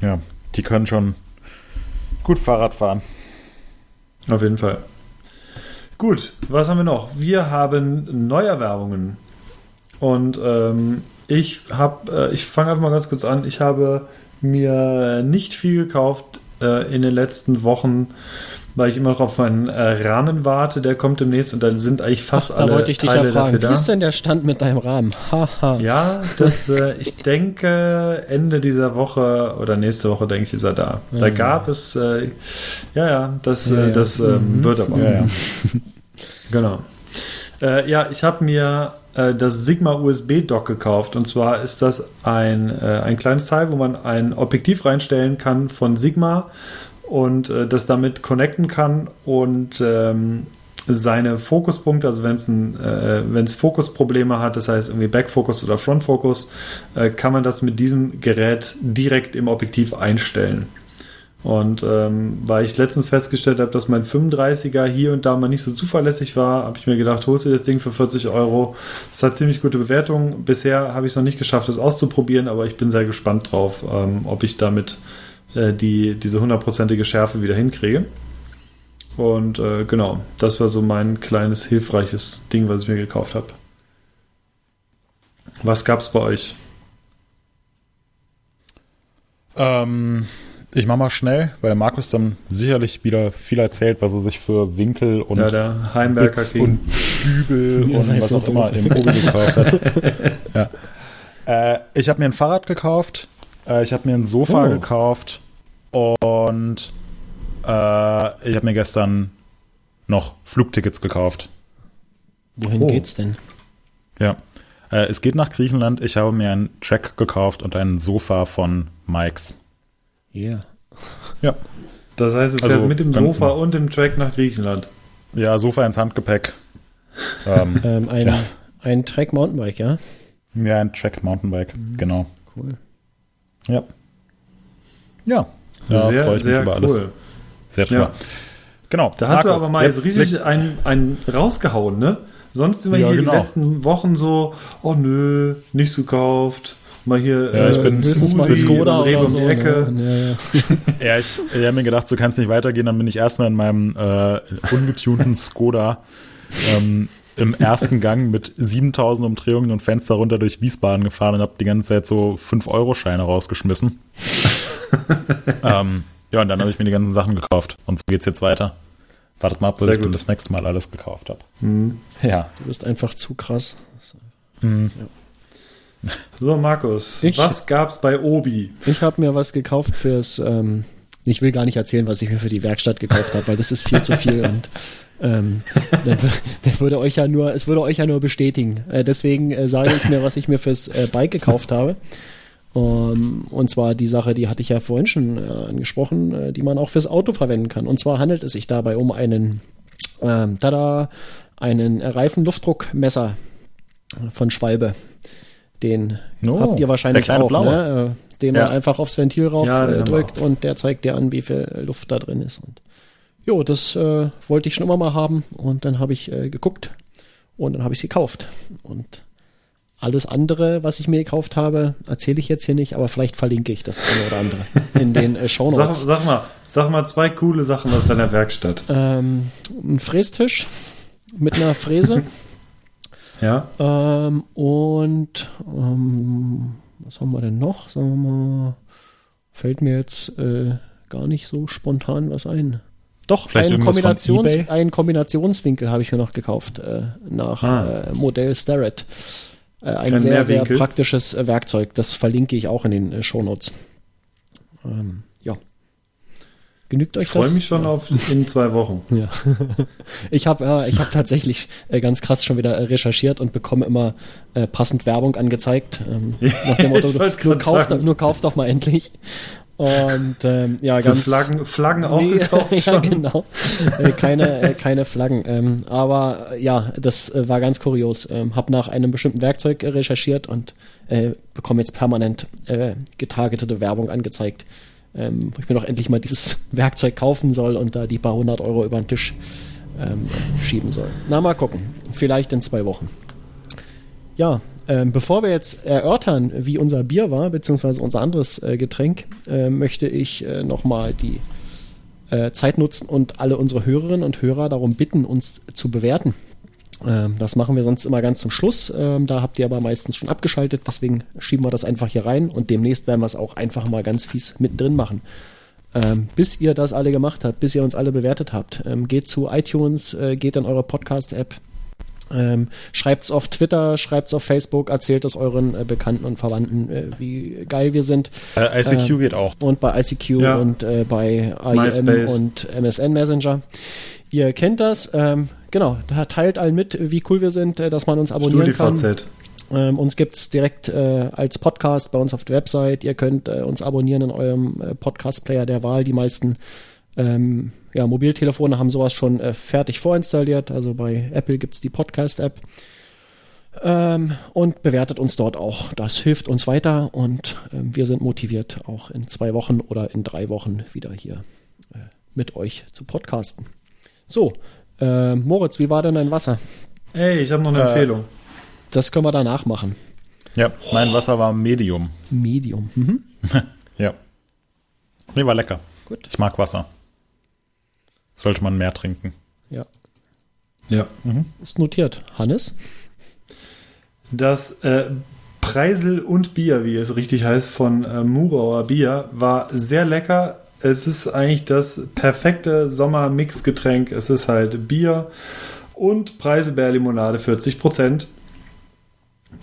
Ja, die können schon gut Fahrrad fahren.
Auf jeden Fall. Gut, was haben wir noch? Wir haben Neuerwerbungen. Und ähm, ich habe, äh, ich fange einfach mal ganz kurz an. Ich habe mir nicht viel gekauft äh, in den letzten Wochen weil ich immer noch auf meinen äh, Rahmen warte, der kommt demnächst und dann sind eigentlich fast Ach, alle.
Da wollte ich dich Teile ja fragen, wie ist denn der Stand mit deinem Rahmen?
Haha. ja, das, äh, ich *laughs* denke, Ende dieser Woche oder nächste Woche, denke ich, ist er da. Da mhm. gab es, äh, ja, ja, das, ja, äh, das ähm, mhm. wird aber. Ja, ja. *laughs* genau. Äh, ja, ich habe mir äh, das Sigma USB-Dock gekauft. Und zwar ist das ein, ein kleines Teil, wo man ein Objektiv reinstellen kann von Sigma und äh, das damit connecten kann und ähm, seine Fokuspunkte, also wenn es äh, Fokusprobleme hat, das heißt irgendwie Backfokus oder Frontfokus, äh, kann man das mit diesem Gerät direkt im Objektiv einstellen. Und ähm, weil ich letztens festgestellt habe, dass mein 35er hier und da mal nicht so zuverlässig war, habe ich mir gedacht, holst du das Ding für 40 Euro. Es hat ziemlich gute Bewertungen. Bisher habe ich es noch nicht geschafft, es auszuprobieren, aber ich bin sehr gespannt drauf, ähm, ob ich damit äh, die, diese hundertprozentige Schärfe wieder hinkriege. Und äh, genau, das war so mein kleines hilfreiches Ding, was ich mir gekauft habe. Was gab es bei euch?
Ähm, ich mache mal schnell, weil Markus dann sicherlich wieder viel erzählt, was er sich für Winkel und
ja, der Heimwerker
Bits und Dübel *laughs* und was auch immer im Obi gekauft hat. *laughs* ja. äh, ich habe mir ein Fahrrad gekauft, äh, ich habe mir ein Sofa oh. gekauft und äh, ich habe mir gestern noch Flugtickets gekauft.
Wohin oh. geht's denn?
Ja. Äh, es geht nach Griechenland. Ich habe mir einen Track gekauft und ein Sofa von Mikes.
Yeah.
Ja.
Das heißt, du fährst also, mit dem Sofa und dem Track nach Griechenland.
Ja, Sofa ins Handgepäck. *laughs*
ähm, ähm, ein, ja. ein Track Mountainbike, ja?
Ja, ein Track Mountainbike, mhm. genau.
Cool.
Ja. Ja. Ja,
sehr, freue ich sehr mich über cool. alles.
Sehr toll. Ja. Genau.
Da hast Markus, du aber mal jetzt richtig einen, einen rausgehauen, ne? Sonst immer ja, hier genau. die letzten Wochen so, oh nö, nichts gekauft, mal hier
ja, ich äh, bin
höchstens mal Skoda oder so,
um die Ecke.
Ne? Ja, *laughs* ja. ich, ich habe mir gedacht, so kann es nicht weitergehen. Dann bin ich erstmal in meinem äh, ungetunten Skoda ähm, im ersten Gang mit 7000 Umdrehungen und Fenster runter durch Wiesbaden gefahren und habe die ganze Zeit so 5-Euro-Scheine rausgeschmissen. *laughs* ähm, ja, und dann habe ich mir die ganzen Sachen gekauft. Und so geht's jetzt weiter. Wartet mal ab, bis ich dann das nächste Mal alles gekauft habe.
Mhm. Ja. Du bist einfach zu krass.
Mhm. Ja. So, Markus, ich, was gab's bei Obi?
Ich habe mir was gekauft fürs. Ähm, ich will gar nicht erzählen, was ich mir für die Werkstatt gekauft habe, weil das ist viel zu viel und *laughs* ähm, *laughs* das würde euch ja nur, es würde euch ja nur bestätigen. Äh, deswegen äh, sage ich mir, was ich mir fürs äh, Bike gekauft habe. Um, ähm, und zwar die Sache, die hatte ich ja vorhin schon äh, angesprochen, äh, die man auch fürs Auto verwenden kann. Und zwar handelt es sich dabei um einen, ähm, tada, einen Reifenluftdruckmesser von Schwalbe. Den oh, habt ihr wahrscheinlich auch, ne? Äh, den ja. man einfach aufs Ventil rauf ja, drückt und der zeigt dir an, wie viel Luft da drin ist. Und jo, das äh, wollte ich schon immer mal haben und dann habe ich äh, geguckt und dann habe ich es gekauft. Und alles andere, was ich mir gekauft habe, erzähle ich jetzt hier nicht, aber vielleicht verlinke ich das eine oder andere in den äh, Shownotes. *laughs*
Sag, sag, mal, sag mal zwei coole Sachen aus deiner Werkstatt.
Ähm, ein Frästisch mit einer Fräse. *laughs*
Ja.
Ähm, und ähm, was haben wir denn noch? Sagen wir mal, fällt mir jetzt äh, gar nicht so spontan was ein. Doch, einen, Kombinations, einen Kombinationswinkel habe ich mir noch gekauft äh, nach ah. äh, Modell Starrett. Äh, ein sehr, sehr praktisches äh, Werkzeug. Das verlinke ich auch in den äh, Shownotes. Ähm, Genügt euch
ich das? Ich freue mich schon
ja.
auf in zwei Wochen. *laughs*
Ja. ich habe äh, ich hab tatsächlich äh, ganz krass schon wieder äh, recherchiert und bekomme immer passend Werbung angezeigt. Ähm, *laughs* nach dem Motto, nur, kauf, nur kauf doch mal endlich. Und ähm, ja,
so ganz. Flaggen, Flaggen auch nee, *laughs* gekauft
Ja, genau. Äh, keine, äh, keine Flaggen. Ähm, aber ja, das äh, war ganz kurios. Ähm, hab nach einem bestimmten Werkzeug recherchiert und äh, bekomme jetzt permanent äh, getargetete Werbung angezeigt ähm, wo ich mir doch endlich mal dieses *laughs* Werkzeug kaufen soll und da die paar hundert Euro über den Tisch ähm, schieben soll. Na, mal gucken. Vielleicht in zwei Wochen. Ja, ähm, bevor wir jetzt erörtern, wie unser Bier war, beziehungsweise unser anderes äh, Getränk, äh, möchte ich äh, nochmal die äh, Zeit nutzen und alle unsere Hörerinnen und Hörer darum bitten, uns zu bewerten. Ähm, das machen wir sonst immer ganz zum Schluss. Ähm, da habt ihr aber meistens schon abgeschaltet, deswegen schieben wir das einfach hier rein und demnächst werden wir es auch einfach mal ganz fies mittendrin machen. Ähm, bis ihr das alle gemacht habt, bis ihr uns alle bewertet habt, ähm, geht zu iTunes, äh, geht in eure Podcast-App, ähm, schreibt es auf Twitter, schreibt es auf Facebook, erzählt es euren äh, Bekannten und Verwandten, äh, wie geil wir sind.
Äh, ICQ ähm, geht auch.
Und bei ICQ ja. und äh, bei IM und MSN Messenger. Ihr kennt das. Ähm, genau, da teilt allen mit, wie cool wir sind, äh, dass man uns abonnieren kann. Ähm, uns gibt es direkt äh, als Podcast bei uns auf der Website. Ihr könnt äh, uns abonnieren in eurem äh, Podcast-Player der Wahl. Die meisten ähm, ja, Mobiltelefone haben sowas schon äh, fertig vorinstalliert. Also bei Apple gibt es die Podcast-App. Ähm, und bewertet uns dort auch. Das hilft uns weiter und ähm, wir sind motiviert, auch in zwei Wochen oder in drei Wochen wieder hier äh, mit euch zu podcasten. So, äh, Moritz, wie war denn dein Wasser?
Ey, ich habe noch eine äh, Empfehlung.
Das können wir danach machen.
Ja, mein Wasser war Medium.
Medium. Mhm. *laughs*
ja. Nee, war lecker. Gut. Ich mag Wasser. Sollte man mehr trinken.
Ja.
Ja.
Mhm. Ist notiert. Hannes?
Das äh, Preisel und Bier, wie es richtig heißt, von äh, Murauer Bier, war sehr lecker Es ist eigentlich das perfekte Sommer-Mix-Getränk. Es ist halt Bier und Preiselbeerlimonade 40 Prozent.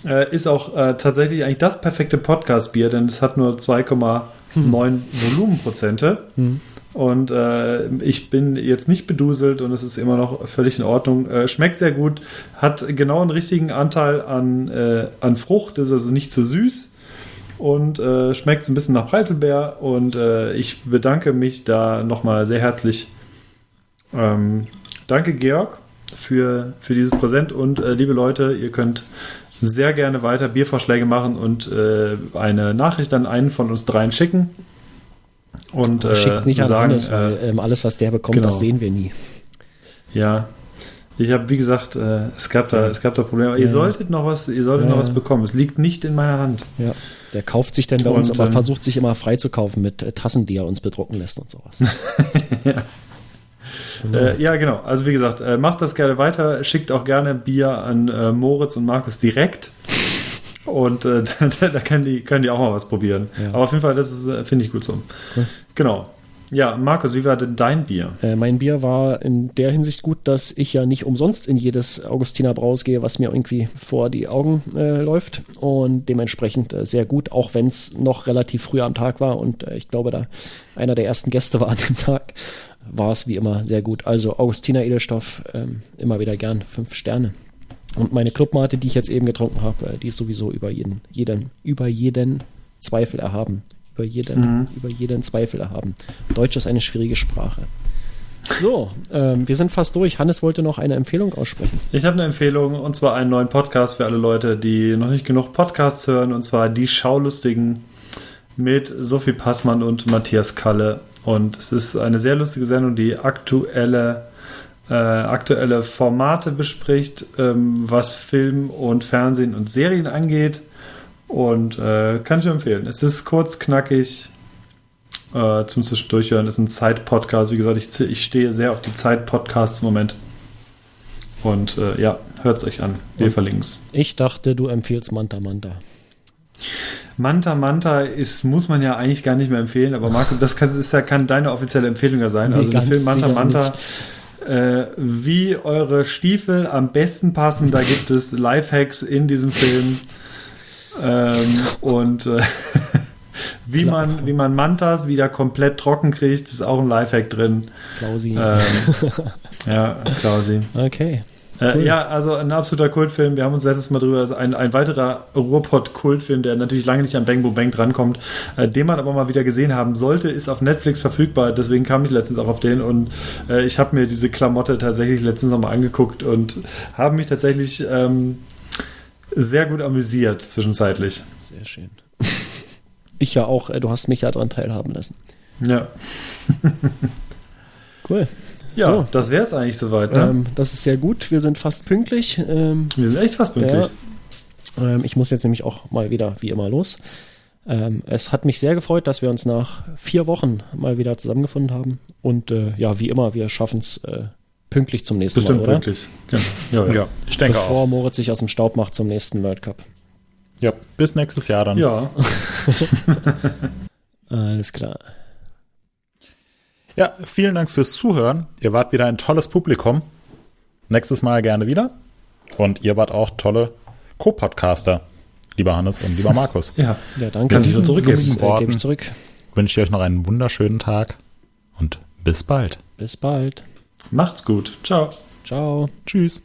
Äh, ist auch äh, tatsächlich eigentlich das perfekte Podcast-Bier, denn es hat nur 2,9 hm. Volumenprozente. Hm. Und äh, ich bin jetzt nicht beduselt und es ist immer noch völlig in Ordnung. Äh, schmeckt sehr gut, hat genau einen richtigen Anteil an, äh, an Frucht, ist also nicht zu süß und äh, schmeckt so ein bisschen nach Preiselbeer. Und äh, ich bedanke mich da nochmal sehr herzlich. Ähm, danke, Georg, für, für dieses Präsent. Und äh, liebe Leute, ihr könnt sehr gerne weiter Biervorschläge machen und eine Nachricht an einen von uns dreien schicken. Und
äh, schickt nicht an sagen, Hannes, weil äh, ähm, alles, was der bekommt, genau. das sehen wir nie.
Ja. Ich habe, wie gesagt, äh, es gab da, es gab da Probleme. Ja. Ihr solltet noch was, ihr solltet ja. noch was bekommen. Es liegt nicht in meiner Hand.
Ja. Der kauft sich dann bei und, uns, aber ähm, versucht sich immer frei zu kaufen mit äh, Tassen, die er uns bedrucken lässt und sowas. *laughs*
ja. Genau. Äh, ja, genau. Also wie gesagt, äh, macht das gerne weiter. Schickt auch gerne Bier an äh, Moritz und Markus direkt. Und äh, *laughs* da, da können, die, können die auch mal was probieren. Ja. Aber auf jeden Fall, das äh, finde ich gut so. Cool. Genau. Ja, Markus, wie war denn dein Bier?
Äh, mein Bier war in der Hinsicht gut, dass ich ja nicht umsonst in jedes Augustiner Braus gehe, was mir irgendwie vor die Augen äh, läuft. Und dementsprechend äh, sehr gut, auch wenn es noch relativ früh am Tag war. Und äh, ich glaube, da einer der ersten Gäste war an dem Tag, war es wie immer sehr gut. Also Augustiner Edelstoff, ähm, immer wieder gern. Fünf Sterne. Und meine Clubmate, die ich jetzt eben getrunken habe, äh, die ist sowieso über jeden, jeden, über jeden Zweifel erhaben. Über jeden, mhm. über jeden Zweifel erhaben. Deutsch ist eine schwierige Sprache. So, ähm, wir sind fast durch. Hannes wollte noch eine Empfehlung aussprechen.
Ich habe eine Empfehlung und zwar einen neuen Podcast für alle Leute, die noch nicht genug Podcasts hören und zwar Die Schaulustigen mit Sophie Passmann und Matthias Kalle. Und es ist eine sehr lustige Sendung, die aktuelle äh, aktuelle Formate bespricht, ähm, was Film und Fernsehen und Serien angeht. Und äh, kann ich nur empfehlen. Es ist kurz, knackig, äh, zum Zwischendurchhören. Es ist ein Zeit-Podcast. Wie gesagt, ich, ich stehe sehr auf die Zeit-Podcasts im Moment. Und äh, ja, hört es euch an. Wir verlinken es.
Ich dachte, du empfiehlst Manta Manta.
Manta Manta ist, muss man ja eigentlich gar nicht mehr empfehlen, aber Markus, das kann, ist ja, kann deine offizielle Empfehlung ja sein. Nee, also der Film Manta Manta nicht äh, wie eure Stiefel am besten passen. Da gibt es Lifehacks in diesem Film. Ähm, und äh, *laughs* wie, man, wie man Mantas wieder komplett trocken kriegt, ist auch ein Lifehack drin. Klausi. Ähm, *laughs* ja, Klausi.
Okay.
Äh, cool. ja, also ein absoluter Kultfilm. Wir haben uns letztes Mal drüber, also ein, ein weiterer Ruhrpott-Kultfilm, der natürlich lange nicht an Bang Boom Bang drankommt, äh, den man aber mal wieder gesehen haben sollte, ist auf Netflix verfügbar. Deswegen kam ich letztens auch auf den und äh, ich habe mir diese Klamotte tatsächlich letztens nochmal angeguckt und habe mich tatsächlich ähm, sehr gut amüsiert zwischenzeitlich.
Sehr schön. *laughs* Ich ja auch. Äh, du hast mich ja daran teilhaben lassen.
Ja.
cool.
Ja, so. das wäre es eigentlich soweit. Ne?
Ähm, das ist sehr gut. Wir sind fast pünktlich. Ähm,
wir sind echt fast pünktlich.
Ja. Ähm, ich muss jetzt nämlich auch mal wieder wie immer los. Ähm, es hat mich sehr gefreut, dass wir uns nach vier Wochen mal wieder zusammengefunden haben. Und äh, ja, wie immer, wir schaffen es äh, pünktlich zum nächsten Bestimmt Mal, oder? pünktlich.
Genau. Ja, ja. ja,
ich denke Bevor auch. Moritz sich aus dem Staub macht zum nächsten World Cup.
Ja, bis nächstes Jahr dann.
Ja. *laughs*
Alles klar.
Ja, vielen Dank fürs Zuhören. Ihr wart wieder ein tolles Publikum. Nächstes Mal gerne wieder. Und ihr wart auch tolle Co-Podcaster, lieber Hannes und lieber Markus. *laughs*
ja, ja, danke. An
diesen zurückgeben
äh, Worten ich zurück.
wünsche ich euch noch einen wunderschönen Tag und bis bald.
Bis bald.
Macht's gut. Ciao.
Ciao.
Tschüss.